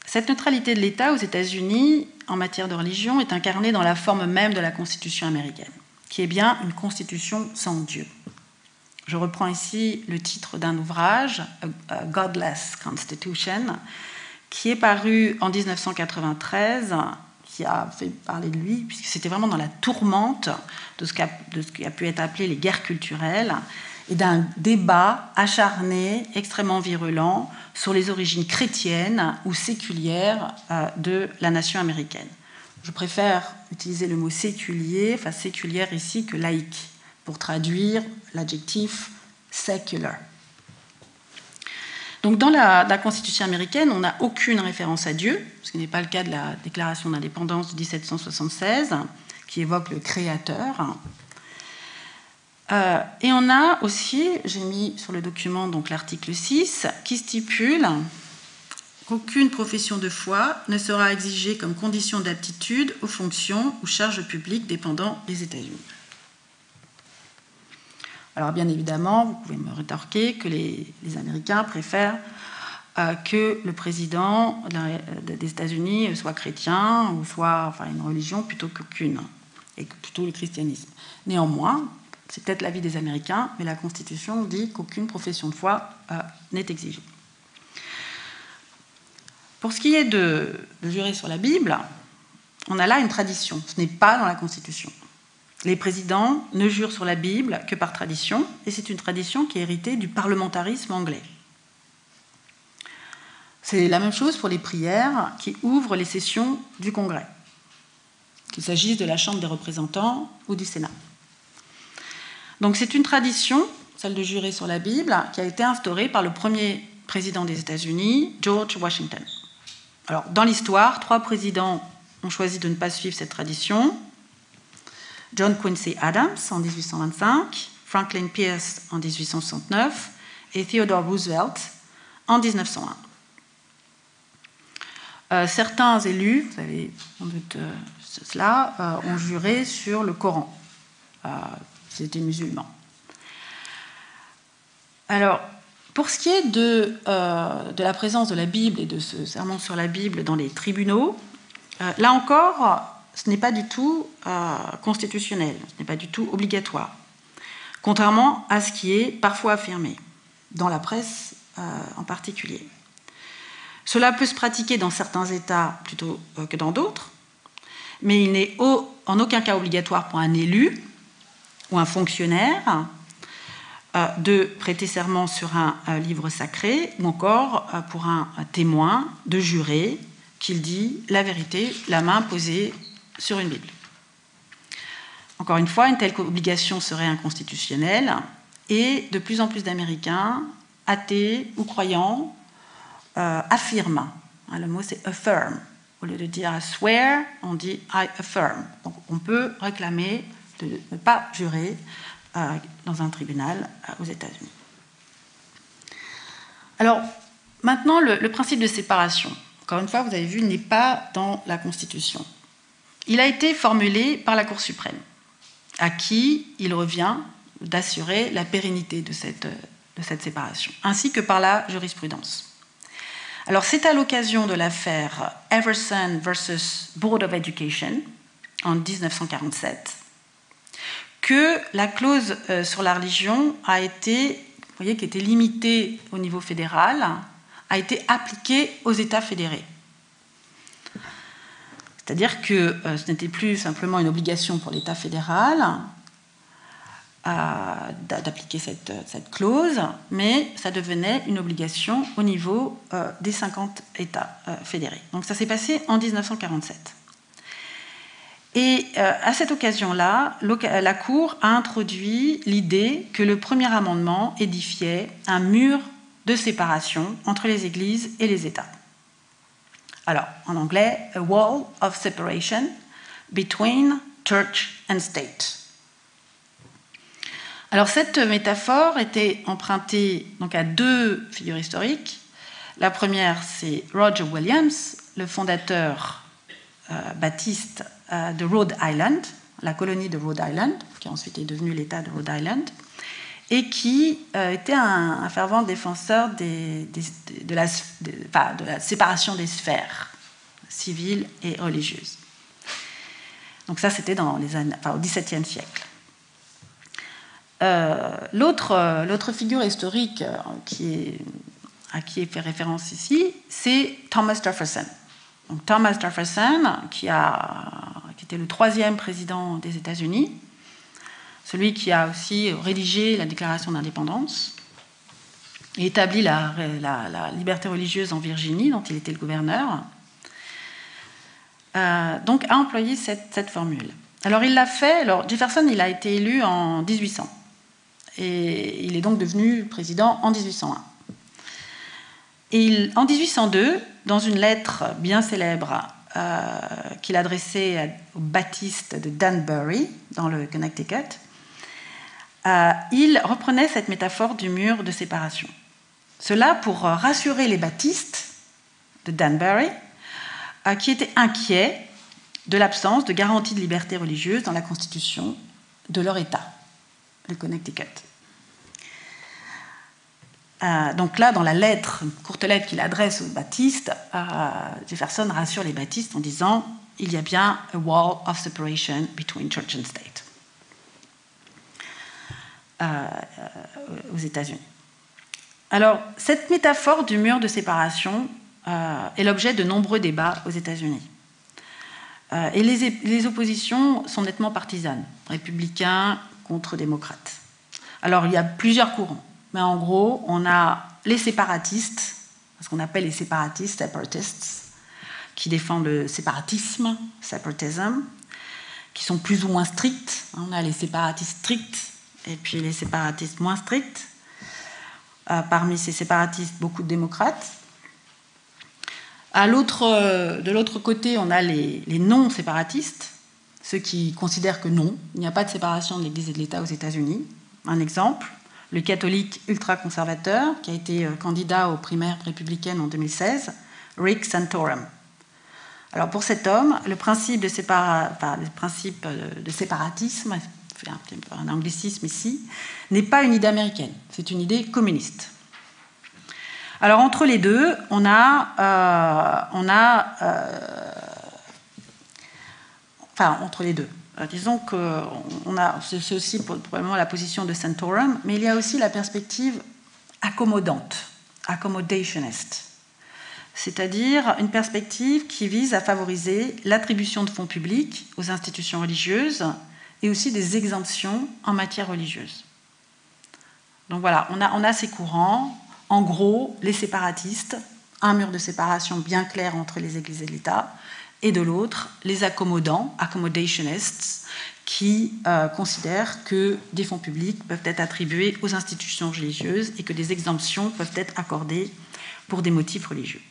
Cette neutralité de l'État aux États-Unis en matière de religion est incarnée dans la forme même de la Constitution américaine, qui est bien une constitution sans Dieu. Je reprends ici le titre d'un ouvrage, A Godless Constitution, qui est paru en 1993, qui a fait parler de lui, puisque c'était vraiment dans la tourmente de ce, de ce qui a pu être appelé les guerres culturelles, et d'un débat acharné, extrêmement virulent, sur les origines chrétiennes ou séculières euh, de la nation américaine. Je préfère utiliser le mot séculier, enfin séculière ici, que laïque, pour traduire l'adjectif secular. Donc dans la, Constitution américaine, on n'a aucune référence à Dieu, ce qui n'est pas le cas de la Déclaration d'indépendance de 1776, qui évoque le Créateur, euh, et on a aussi, j'ai mis sur le document l'article 6, qui stipule qu'aucune profession de foi ne sera exigée comme condition d'aptitude aux fonctions ou charges publiques dépendant des États-Unis. Alors bien évidemment, vous pouvez me rétorquer que les, Américains préfèrent euh, que le président des États-Unis soit chrétien ou soit enfin, une religion plutôt qu'aucune, et plutôt le christianisme. Néanmoins, c'est peut-être l'avis des Américains, mais la Constitution dit qu'aucune profession de foi euh, n'est exigée. Pour ce qui est de, jurer sur la Bible, on a là une tradition. Ce n'est pas dans la Constitution. Les présidents ne jurent sur la Bible que par tradition, et c'est une tradition qui est héritée du parlementarisme anglais. C'est la même chose pour les prières qui ouvrent les sessions du Congrès, qu'il s'agisse de la Chambre des représentants ou du Sénat. Donc c'est une tradition, celle de jurer sur la Bible, qui a été instaurée par le premier président des États-Unis, George Washington. Alors dans l'histoire, trois présidents ont choisi de ne pas suivre cette tradition. John Quincy Adams en 1825, Franklin Pierce en 1869 et Theodore Roosevelt en 1901. Euh, certains élus, vous avez sans doute euh, cela, euh, ont juré sur le Coran. C'était musulmans. Alors, pour ce qui est de, de, la présence de la Bible et de ce serment sur la Bible dans les tribunaux, là encore, ce n'est pas du tout constitutionnel, ce n'est pas du tout obligatoire, contrairement à ce qui est parfois affirmé, dans la presse en particulier. Cela peut se pratiquer dans certains États plutôt euh, que dans d'autres, mais il n'est en aucun cas obligatoire pour un élu ou un fonctionnaire euh, de prêter serment sur un livre sacré ou encore euh, pour un témoin de jurer qu'il dit la vérité, la main posée sur une Bible. Encore une fois, une telle obligation serait inconstitutionnelle et de plus en plus d'Américains, athées ou croyants, euh, affirme. Hein, le mot c'est affirm. Au lieu de dire swear, on dit I affirm. Donc on peut réclamer de ne pas jurer euh, dans un tribunal euh, aux États-Unis. Alors maintenant, le, principe de séparation. Encore une fois, vous avez vu, n'est pas dans la Constitution. Il a été formulé par la Cour suprême, à qui il revient d'assurer la pérennité de cette, séparation, ainsi que par la jurisprudence. Alors c'est à l'occasion de l'affaire Everson versus Board of Education en 1947 que la clause euh, sur la religion a été, vous voyez, qui était limitée au niveau fédéral, a été appliquée aux États fédérés. C'est-à-dire que euh, ce n'était plus simplement une obligation pour l'État fédéral, d'appliquer cette, clause, mais ça devenait une obligation au niveau euh, des 50 États euh, fédérés. Donc ça s'est passé en 1947. Et euh, à cette occasion-là, la Cour a introduit l'idée que le premier amendement édifiait un mur de séparation entre les églises et les États. Alors, en anglais, a wall of separation between church and state. Alors cette métaphore était empruntée donc à deux figures historiques. La première, c'est Roger Williams, le fondateur euh, baptiste euh, de Rhode Island, la colonie de Rhode Island, qui ensuite est devenue l'État de Rhode Island, et qui euh, était un, fervent défenseur de, la, séparation des sphères civiles et religieuses. Donc ça, c'était dans les années, au XVIIe siècle. Euh, l'autre figure historique euh, à qui est fait référence ici, c'est Thomas Jefferson. Thomas Jefferson, qui, a, qui était le troisième président des États-Unis, celui qui a aussi rédigé la Déclaration d'indépendance et établi la, liberté religieuse en Virginie, dont il était le gouverneur, donc a employé cette, formule. Alors il l'a fait, alors Jefferson il a été élu en 1800 et il est donc devenu président en 1801. Et en 1802, dans une lettre bien célèbre euh, qu'il adressait au Baptiste de Danbury, dans le Connecticut, euh, il reprenait cette métaphore du mur de séparation. Cela pour rassurer les baptistes de Danbury, euh, qui étaient inquiets de l'absence de garantie de liberté religieuse dans la constitution de leur État, le Connecticut. Euh, donc là, dans la lettre, courte lettre qu'il adresse aux baptistes, euh, Jefferson rassure les baptistes en disant il y a bien a wall of separation between church and state euh, aux États-Unis. Alors, cette métaphore du mur de séparation est l'objet de nombreux débats aux États-Unis. et les, les, oppositions sont nettement partisanes, républicains contre démocrates. Alors il y a plusieurs courants, mais en gros, on a les séparatistes, ce qu'on appelle les séparatistes, separatists, qui défendent le séparatisme, separatism, qui sont plus ou moins stricts. On a les séparatistes stricts et puis les séparatistes moins stricts. Euh, parmi ces séparatistes, beaucoup de démocrates. Euh, de l'autre côté, on a les, non-séparatistes, ceux qui considèrent que non, il n'y a pas de séparation de l'Église et de l'État aux États-Unis. Un exemple, le catholique ultra-conservateur qui a été euh, candidat aux primaires républicaines en 2016, Rick Santorum. Alors pour cet homme, le principe de séparatisme un, anglicisme ici, n'est pas une idée américaine, c'est une idée communiste. Alors entre les deux, on a, euh, euh, enfin entre les deux. Euh, disons que on a, c'est aussi probablement la position de Santorum, mais il y a aussi la perspective accommodante, accommodationist, c'est-à-dire une perspective qui vise à favoriser l'attribution de fonds publics aux institutions religieuses et aussi des exemptions en matière religieuse. Donc voilà, on a, ces courants. En gros, les séparatistes, un mur de séparation bien clair entre les églises et l'État, et de l'autre, les accommodants, accommodationists, qui euh, considèrent que des fonds publics peuvent être attribués aux institutions religieuses et que des exemptions peuvent être accordées pour des motifs religieux.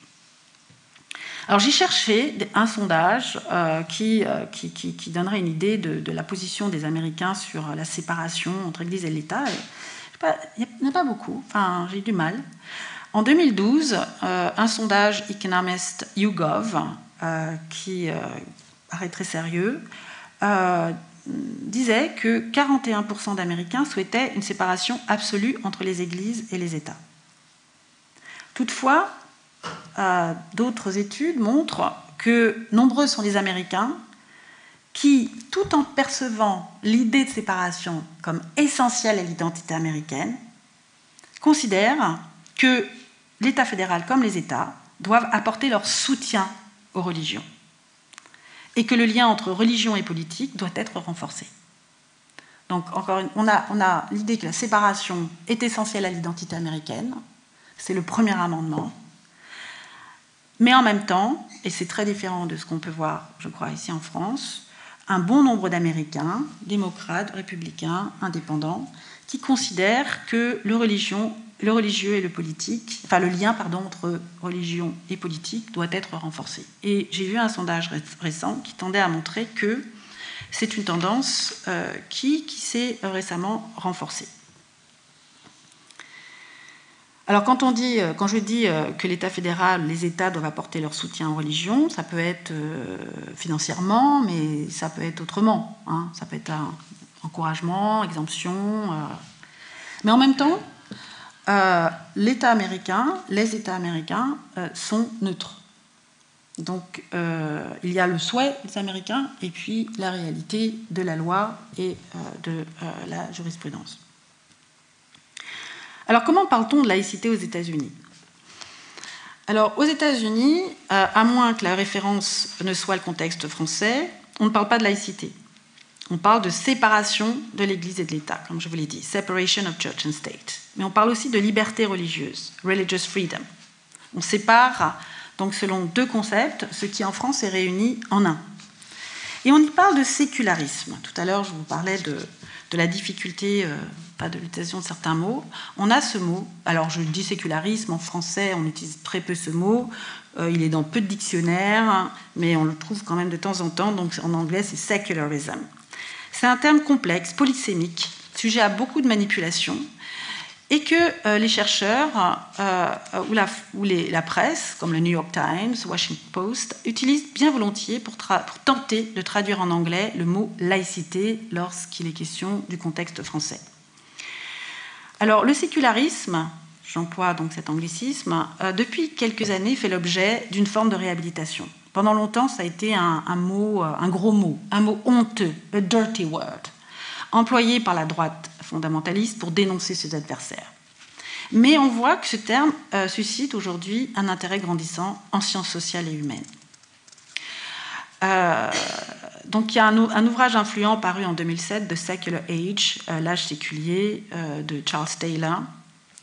Alors j'ai cherché un sondage euh, euh, qui, qui, donnerait une idée de, la position des Américains sur la séparation entre l'Église et l'État. Il n'y en a pas beaucoup, enfin j'ai du mal. En 2012, euh, un sondage Economist YouGov, qui paraît très sérieux, disait que 41% d'Américains souhaitaient une séparation absolue entre les églises et les États. Toutefois, d'autres études montrent que nombreux sont les Américains qui, tout en percevant l'idée de séparation comme essentielle à l'identité américaine, considèrent que l'État fédéral comme les États doivent apporter leur soutien aux religions et que le lien entre religion et politique doit être renforcé. Donc, encore une, on a l'idée que la séparation est essentielle à l'identité américaine. C'est le premier amendement. Mais en même temps, et c'est très différent de ce qu'on peut voir, je crois, ici en France, un bon nombre d'Américains, démocrates, républicains, indépendants, qui considèrent que le, religieux et le politique, enfin le lien entre religion et politique doit être renforcé. Et j'ai vu un sondage récent qui tendait à montrer que c'est une tendance euh, qui s'est récemment renforcée. Alors quand, on dit, euh, quand je dis euh, que l'État fédéral, les États doivent apporter leur soutien aux religions, ça peut être euh, financièrement, mais ça peut être autrement. Hein. Ça peut être un encouragement, exemption. Mais en même temps, l'État américain, les États américains sont neutres. Donc il y a le souhait des Américains et puis la réalité de la loi et de la jurisprudence. Alors comment parle-t-on de laïcité aux États-Unis? Alors aux États-Unis, euh, à moins que la référence ne soit le contexte français, on ne parle pas de laïcité. On parle de séparation de l'Église et de l'État, comme je vous l'ai dit, separation of church and state. Mais on parle aussi de liberté religieuse, religious freedom. On sépare donc selon deux concepts, ce qui en France est réuni en un. Et on y parle de sécularisme. Tout à l'heure, je vous parlais de, la difficulté euh, pas de l'utilisation de certains mots, on a ce mot. Alors je dis sécularisme, en français on utilise très peu ce mot, euh, il est dans peu de dictionnaires, mais on le trouve quand même de temps en temps, donc en anglais c'est secularism. C'est un terme complexe, polysémique, sujet à beaucoup de manipulations, et que euh, les chercheurs euh, ou, la, presse, comme le New York Times, Washington Post, utilisent bien volontiers pour tenter de traduire en anglais le mot laïcité lorsqu'il est question du contexte français. Alors le sécularisme, j'emploie donc cet anglicisme, euh, depuis quelques années fait l'objet d'une forme de réhabilitation. Pendant longtemps, ça a été un, mot, euh, un gros mot, un mot honteux, a dirty word, employé par la droite fondamentaliste pour dénoncer ses adversaires. Mais on voit que ce terme euh, suscite aujourd'hui un intérêt grandissant en sciences sociales et humaines. Donc il y a un, ouvrage influent paru en 2007, The Secular Age, l'âge séculier, de Charles Taylor.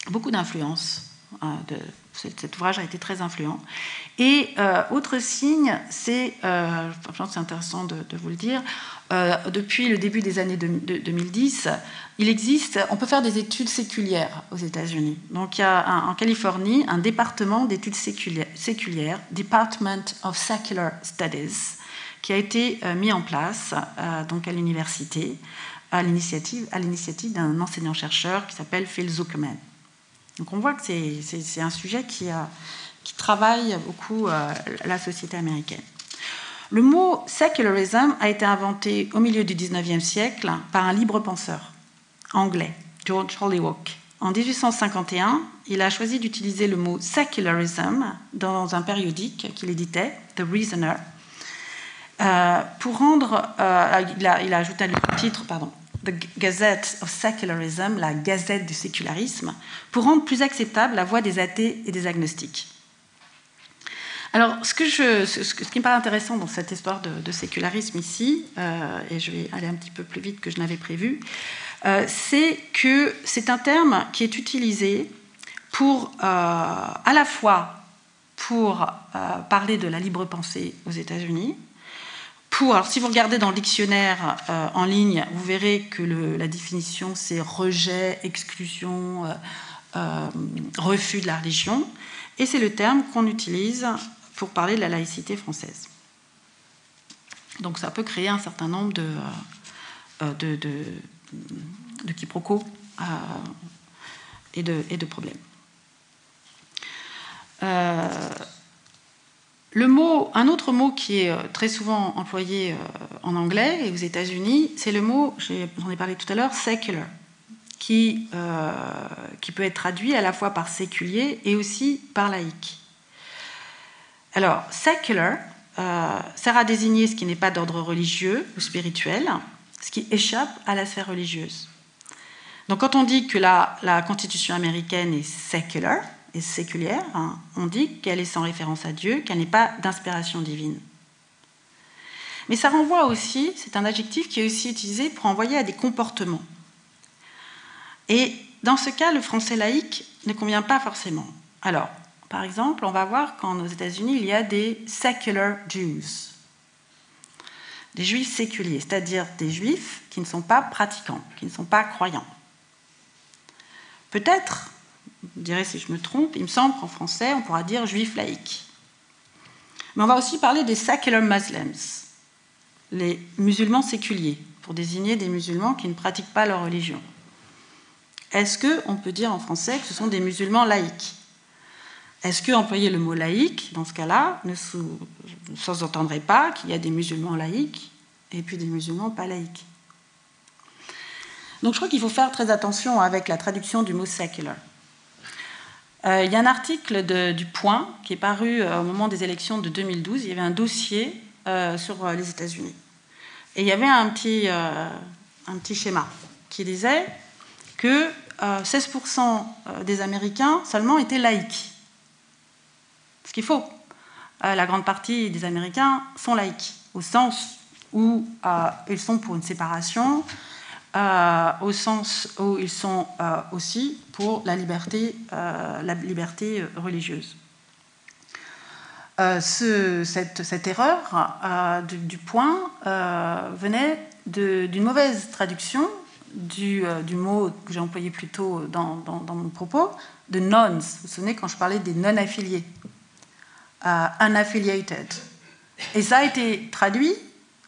Beaucoup d'influence de cet ouvrage a été très influent. Et euh, autre signe, c'est, euh, je pense c'est intéressant de, vous le dire, euh, depuis le début des années 2010, il existe, on peut faire des études séculières aux États-Unis. Donc il y a en Californie un département d'études séculières, Department of Secular Studies, qui a été mis en place donc à l'université à l'initiative d'un enseignant-chercheur qui s'appelle Phil Zuckerman. Donc on voit que c'est un sujet qui, qui travaille beaucoup euh, la société américaine. Le mot secularism a été inventé au milieu du 19e siècle par un libre penseur anglais, George Hollywood. En 1851, il a choisi d'utiliser le mot secularism dans un périodique qu'il éditait, The Reasoner, euh, pour rendre, euh, il, a, il, a, ajouté le titre, pardon, The Gazette of Secularism, la Gazette du sécularisme, pour rendre plus acceptable la voix des athées et des agnostiques. Alors, ce, qui me paraît intéressant dans cette histoire de, sécularisme ici, euh, et je vais aller un petit peu plus vite que je n'avais prévu, c'est que c'est un terme qui est utilisé pour, à la fois pour parler de la libre pensée aux États-Unis, alors, si vous regardez dans le dictionnaire euh, en ligne, vous verrez que la définition c'est rejet, exclusion, euh, euh, refus de la religion, et c'est le terme qu'on utilise pour parler de la laïcité française. Donc ça peut créer un certain nombre de, de, de, quiproquos et, et de problèmes. Le mot, un autre mot qui est euh, très souvent employé euh, en anglais et aux États-Unis, c'est le mot, j'en ai parlé tout à l'heure, secular, qui, euh, qui peut être traduit à la fois par séculier et aussi par laïque. Alors, secular sert à désigner ce qui n'est pas d'ordre religieux ou spirituel, ce qui échappe à la sphère religieuse. Donc, quand on dit que la, la Constitution américaine est secular, séculière, hein, on dit qu'elle est sans référence à Dieu, qu'elle n'est pas d'inspiration divine. Mais ça renvoie aussi, c'est un adjectif qui est aussi utilisé pour envoyer à des comportements. Et dans ce cas, le français laïque ne convient pas forcément. Alors, par exemple, on va voir qu'aux États-Unis, il y a des secular Jews, des juifs séculiers, c'est-à-dire des juifs qui ne sont pas pratiquants, qui ne sont pas croyants. Peut-être vous direz si je me trompe, il me semble qu'en français, on pourra dire juif laïque. Mais on va aussi parler des secular Muslims, les musulmans séculiers, pour désigner des musulmans qui ne pratiquent pas leur religion. Est-ce qu'on peut dire en français que ce sont des musulmans laïques Est-ce que employer le mot laïque, dans ce cas-là, ne sous-entendrait pas qu'il y a des musulmans laïques et puis des musulmans pas laïques Donc je crois qu'il faut faire très attention avec la traduction du mot secular. Euh, il y a un article du Point qui est paru euh, au moment des élections de 2012. Il y avait un dossier euh, sur les États-Unis. Et il y avait un petit, un petit schéma qui disait que 16% des Américains seulement étaient laïcs. Ce qu'il faut. la grande partie des Américains sont laïcs, au sens où ils sont pour une séparation, euh, au sens où ils sont euh, aussi pour la liberté, euh, la liberté religieuse. cette, erreur du, point venait d'une mauvaise traduction du, mot que j'ai employé plus tôt dans, mon propos, de nones. Vous vous souvenez quand je parlais des non-affiliés, unaffiliated. Et ça a été traduit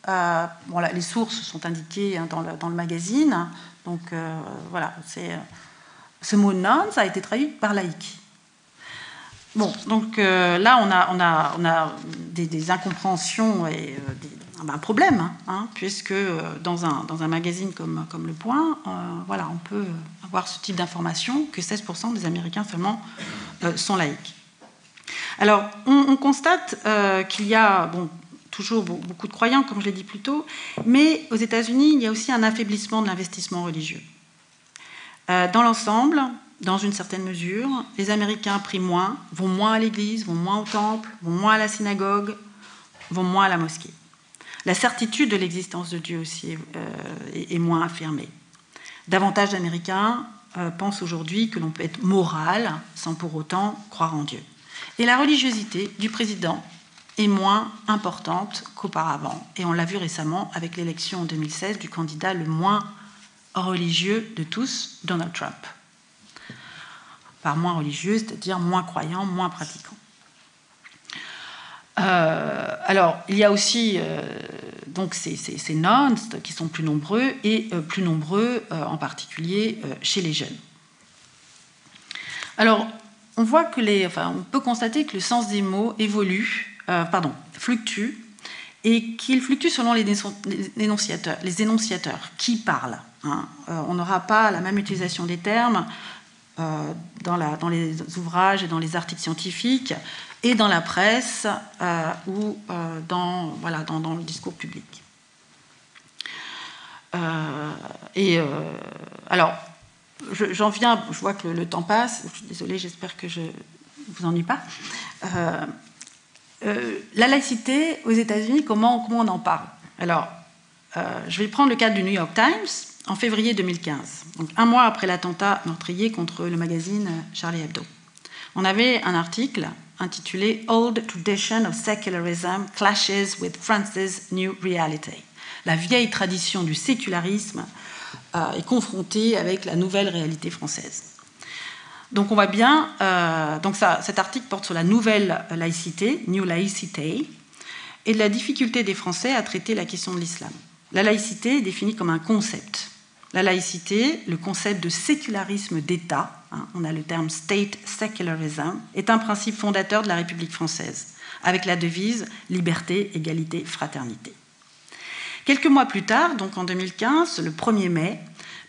euh, les sources sont indiquées hein, dans, le, magazine. Donc euh, voilà, c'est, euh, ce mot non, ça a été traduit par laïque. Bon, donc là, on a, des, incompréhensions et un problème, hein, puisque dans un, magazine comme, Le Point, voilà, on peut avoir ce type d'information que 16% des Américains seulement sont laïques. Alors, on, on constate qu'il y a bon, toujours beaucoup de croyants, comme je l'ai dit plus tôt, mais aux États-Unis, il y a aussi un affaiblissement de l'investissement religieux. Euh, dans l'ensemble, dans une certaine mesure, les Américains prient moins, vont moins à l'église, vont moins au temple, vont moins à la synagogue, vont moins à la mosquée. La certitude de l'existence de Dieu aussi est, moins affirmée. Davantage d'Américains pensent aujourd'hui que l'on peut être moral sans pour autant croire en Dieu. Et la religiosité du président est moins importante qu'auparavant. Et on l'a vu récemment avec l'élection en 2016 du candidat le moins religieux de tous, Donald Trump. Par moins religieux, c'est-à-dire moins croyant, moins pratiquant. Euh, alors, il y a aussi euh, donc ces, ces, nuns qui sont plus nombreux et euh, plus nombreux en particulier chez les jeunes. Alors, on voit que les, enfin, on peut constater que le sens des mots évolue euh, pardon, fluctue et qu'il fluctue selon les énonciateurs, les énonciateurs qui parlent. Hein. Euh, on n'aura pas la même utilisation des termes euh, dans, les ouvrages et dans les articles scientifiques et dans la presse ou dans, le discours public. et alors, j'en viens, je vois que le, temps passe, désolée, j'espère que je ne vous ennuie pas. La laïcité aux États-Unis, comment, comment, on en parle? Alors, euh, je vais prendre le cas du New York Times en février 2015, donc un mois après l'attentat meurtrier contre le magazine Charlie Hebdo. On avait un article intitulé Old Tradition of Secularism Clashes with France's New Reality. La vieille tradition du sécularisme euh, est confrontée avec la nouvelle réalité française. Donc on voit bien, euh, cet article porte sur la nouvelle laïcité, New Laicity, et la difficulté des Français à traiter la question de l'islam. La laïcité est définie comme un concept. La laïcité, le concept de sécularisme d'État, hein, on a le terme state secularism, est un principe fondateur de la République française, avec la devise liberté, égalité, fraternité. Quelques mois plus tard, donc en 2015, le 1er mai,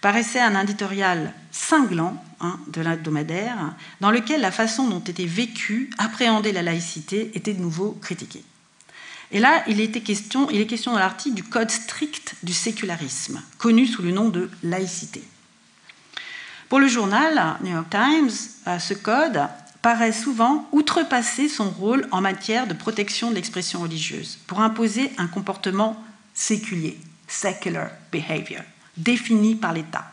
paraissait un éditorial cinglant hein, de l'hebdomadaire, dans lequel la façon dont était vécue, appréhendée la laïcité était de nouveau critiquée. Et là, il, il est question dans l'article du code strict du sécularisme, connu sous le nom de laïcité. Pour le journal New York Times, euh, ce code paraît souvent outrepasser son rôle en matière de protection de l'expression religieuse, pour imposer un comportement séculier, secular behavior, défini par l'État.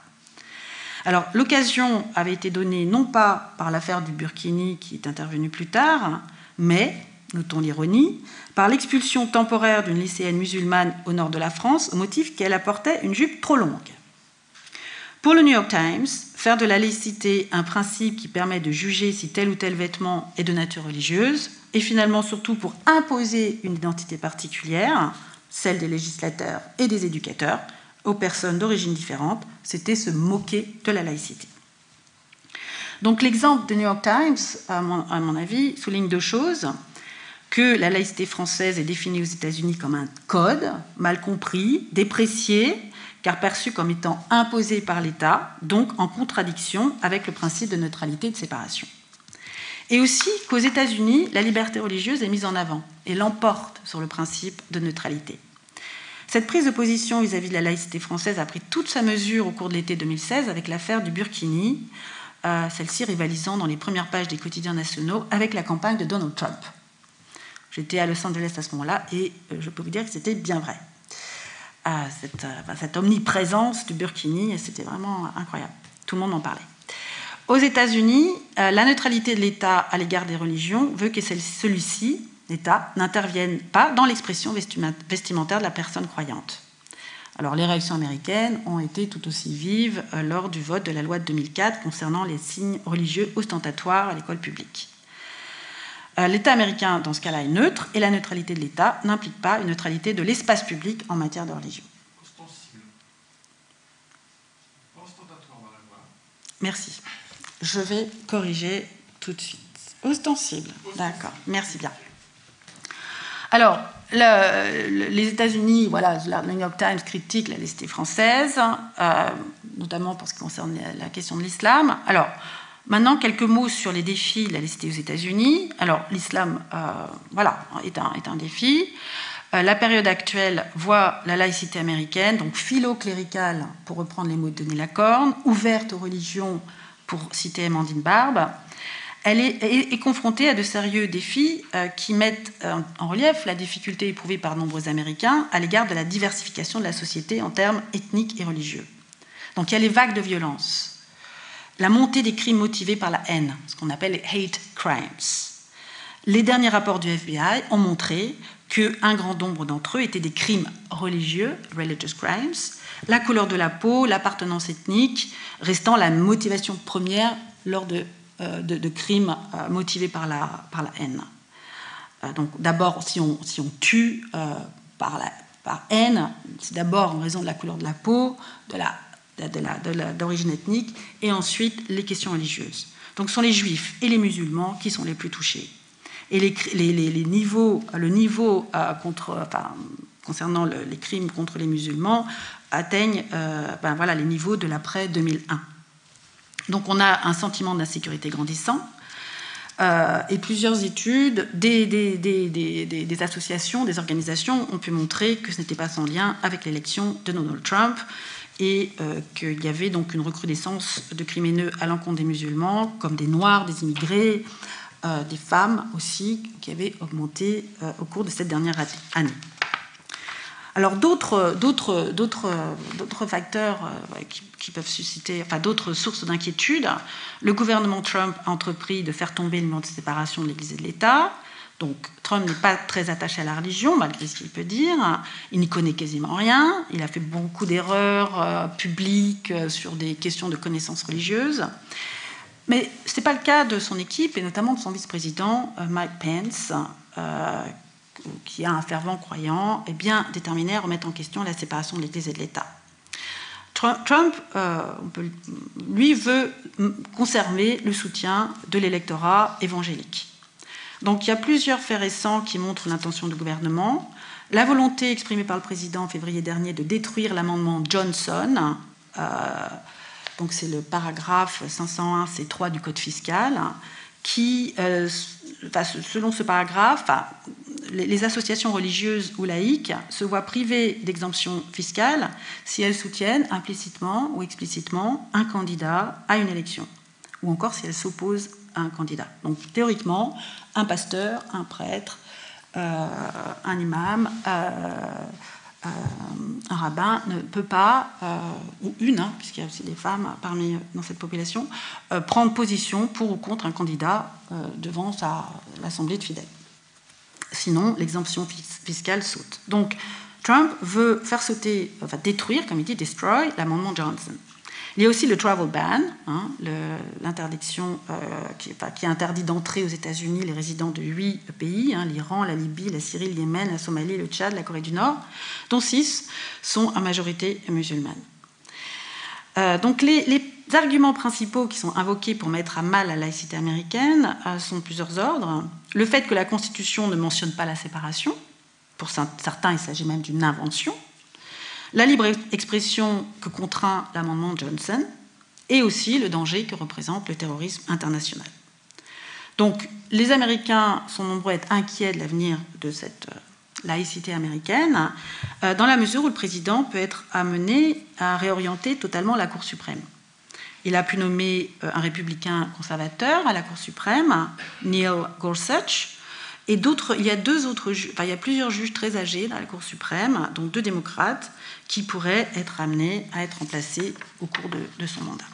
Alors, l'occasion avait été donnée non pas par l'affaire du Burkini qui est intervenue plus tard, mais, notons l'ironie, par l'expulsion temporaire d'une lycéenne musulmane au nord de la France au motif qu'elle apportait une jupe trop longue. Pour le New York Times, faire de la laïcité un principe qui permet de juger si tel ou tel vêtement est de nature religieuse, et finalement surtout pour imposer une identité particulière, celle des législateurs et des éducateurs, aux personnes d'origine différente, c'était se moquer de la laïcité. Donc l'exemple de New York Times, à mon, avis, souligne deux choses. Que la laïcité française est définie aux États-Unis comme un code, mal compris, déprécié, car perçu comme étant imposé par l'État, donc en contradiction avec le principe de neutralité et de séparation. Et aussi qu'aux États-Unis, la liberté religieuse est mise en avant et l'emporte sur le principe de neutralité. Cette prise de position vis-à-vis de la laïcité française a pris toute sa mesure au cours de l'été 2016 avec l'affaire du Burkini, euh, celle-ci rivalisant dans les premières pages des quotidiens nationaux avec la campagne de Donald Trump. J'étais à Los Angeles à ce moment-là et euh, je peux vous dire que c'était bien vrai. Euh, cette, cette, omniprésence du Burkini, c'était vraiment incroyable. Tout le monde en parlait. Aux États-Unis, la neutralité de l'État à l'égard des religions veut que celui-ci l'État n'interviennent pas dans l'expression vestimentaire de la personne croyante. Alors, les réactions américaines ont été tout aussi vives euh, lors du vote de la loi de 2004 concernant les signes religieux ostentatoires à l'école publique. Euh, L'État américain, dans ce cas-là, est neutre et la neutralité de l'État n'implique pas une neutralité de l'espace public en matière de religion. Merci. Je vais corriger tout de suite. Ostensible. D'accord. Merci bien. Alors, les États-Unis, voilà, le New York Times critique la laïcité française, euh, notamment pour ce qui concerne la question de l'islam. Alors, maintenant, quelques mots sur les défis de la laïcité aux États-Unis. Alors, l'islam, euh, voilà, est un, est un défi. Euh, la période actuelle voit la laïcité américaine, donc philo-cléricale, pour reprendre les mots de Denis Lacorne, ouverte aux religions, pour citer Amandine Barbe, elle est, confrontée à de sérieux défis euh, qui mettent euh, en relief la difficulté éprouvée par nombreux Américains à l'égard de la diversification de la société en termes ethniques et religieux. Donc il y a les vagues de violence, la montée des crimes motivés par la haine, ce qu'on appelle les hate crimes. Les derniers rapports du FBI ont montré qu'un grand nombre d'entre eux étaient des crimes religieux, religious crimes, la couleur de la peau, l'appartenance ethnique restant la motivation première lors de euh, de, crimes euh, motivés par la, par la haine. Euh, donc d'abord, si on, si on tue par, la, par haine, c'est d'abord en raison de la couleur de la peau, de la d'origine ethnique, et ensuite les questions religieuses. Donc ce sont les juifs et les musulmans qui sont les plus touchés. Et les, les, les niveaux, le niveau contre, enfin, concernant les crimes contre les musulmans atteignent ben voilà, les niveaux de l'après 2001. Donc on a un sentiment d'insécurité grandissant. Euh, et plusieurs études des, associations, des organisations ont pu montrer que ce n'était pas sans lien avec l'élection de Donald Trump et euh, qu'il y avait donc une recrudescence de crimineux à l'encontre des musulmans, comme des noirs, des immigrés, euh, des femmes aussi, qui avaient augmenté au cours de cette dernière année. Alors d'autres, facteurs euh, qui, peuvent susciter, enfin d'autres sources d'inquiétude. Le gouvernement Trump a entrepris de faire tomber le mur de séparation de l'Église et de l'État. Donc Trump n'est pas très attaché à la religion, malgré ce qu'il peut dire. Il n'y connaît quasiment rien. Il a fait beaucoup d'erreurs euh, publiques euh, sur des questions de connaissances religieuses. Mais ce n'est pas le cas de son équipe, et notamment de son vice-président Mike Pence, qui a un fervent croyant, est bien déterminé à remettre en question la séparation de l'Église et de l'État. Trump, euh, lui, veut conserver le soutien de l'électorat évangélique. Donc il y a plusieurs faits récents qui montrent l'intention du gouvernement. La volonté exprimée par le président en février dernier de détruire l'amendement Johnson, euh, donc c'est le paragraphe 501 C3 du Code fiscal, qui, euh, selon ce paragraphe, les associations religieuses ou laïques se voient privées d'exemption fiscale si elles soutiennent implicitement ou explicitement un candidat à une élection, ou encore si elles s'opposent à un candidat. Donc théoriquement, un pasteur, un prêtre, euh, un imam, euh, euh, un rabbin ne peut pas, ou une, hein, puisqu'il y a aussi des femmes parmi dans cette population, prendre position pour ou contre un candidat devant l'assemblée de fidèles. Sinon, l'exemption fiscale saute. Donc, Trump veut faire sauter, enfin détruire, comme il dit, destroy l'amendement Johnson. Il y a aussi le travel ban, hein, l'interdiction euh, qui, interdit d'entrer aux États-Unis les résidents de huit pays hein, l'Iran, la Libye, la Syrie, le Yémen, la Somalie, le Tchad, la Corée du Nord, dont six sont à majorité musulmane. Euh, donc les, les, arguments principaux qui sont invoqués pour mettre à mal la laïcité américaine euh, sont plusieurs ordres. Le fait que la Constitution ne mentionne pas la séparation, pour certains il s'agit même d'une invention. La libre expression que contraint l'amendement Johnson, et aussi le danger que représente le terrorisme international. Donc les Américains sont nombreux à être inquiets de l'avenir de cette euh, laïcité américaine, euh, dans la mesure où le président peut être amené à réorienter totalement la Cour suprême. Il a pu nommer euh, un républicain conservateur à la Cour suprême, Neil Gorsuch, et d'autres, il y a deux autres, enfin, il y a plusieurs juges très âgés dans la Cour suprême, dont deux démocrates, qui pourraient être amenés à être remplacés au cours de son mandat.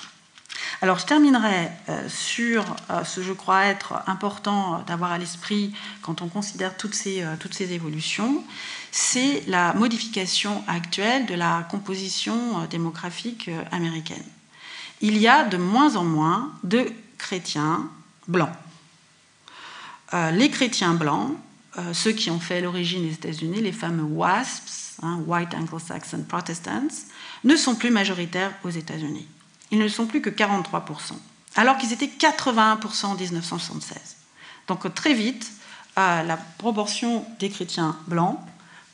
Alors je terminerai euh, sur euh, ce, je crois, être important d'avoir à l'esprit quand on considère toutes ces, toutes ces évolutions, c'est la modification actuelle de la composition démographique américaine. Il y a de moins en moins de chrétiens blancs. les chrétiens blancs, ceux qui ont fait l'origine des États-Unis, les fameux WASPs, hein, White Anglo-Saxon Protestants, ne sont plus majoritaires aux États-Unis ils ne sont plus que 43%, alors qu'ils étaient 81% en 1976. Donc très vite, la proportion des chrétiens blancs,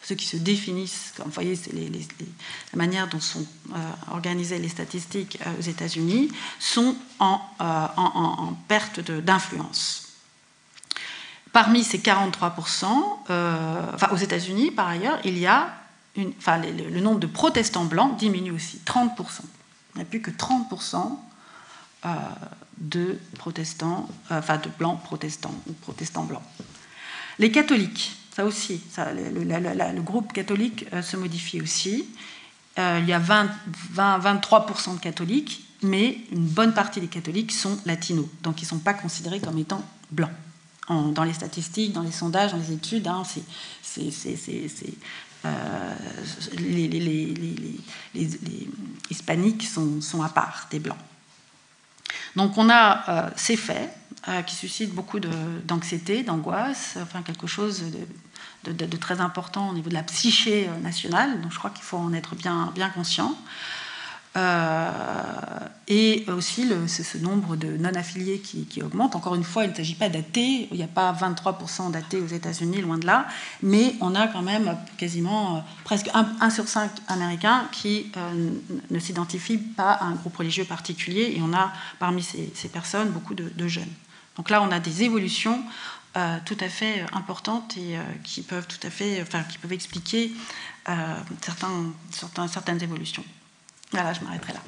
ceux qui se définissent, comme vous voyez, c'est la manière dont sont euh, organisées les statistiques euh, aux États-Unis, sont en, euh, perte d'influence. Parmi ces 43%, enfin, aux États-Unis, par ailleurs, il y a une, enfin, le, le nombre de protestants blancs diminue aussi, 30% n'y a plus que 30% euh, de protestants, enfin de blancs protestants ou protestants blancs. Les catholiques, ça aussi, le, groupe catholique se modifie aussi. il y a 20, 23% de catholiques, mais une bonne partie des catholiques sont latinos, donc ils ne sont pas considérés comme étant blancs. dans les statistiques, dans les sondages, dans les études, euh, les, hispaniques sont, à part des blancs. Donc on a euh, ces faits euh, qui suscitent beaucoup d'anxiété, d'angoisse, enfin quelque chose de, très important au niveau de la psyché nationale, donc je crois qu'il faut en être bien, bien conscient. Euh, et aussi ce nombre de non-affiliés qui, augmente. Encore une fois, il ne s'agit pas d'athées, il n'y a pas 23% d'athées aux États-Unis, loin de là, mais on a quand même quasiment euh, presque 1, sur 5 Américains qui euh, ne s'identifient pas à un groupe religieux particulier, et on a parmi ces, personnes beaucoup de, jeunes. Donc là, on a des évolutions tout à fait importantes et qui peuvent tout à fait, enfin, qui peuvent expliquer certains, certaines évolutions. Voilà, je m'arrêterai là.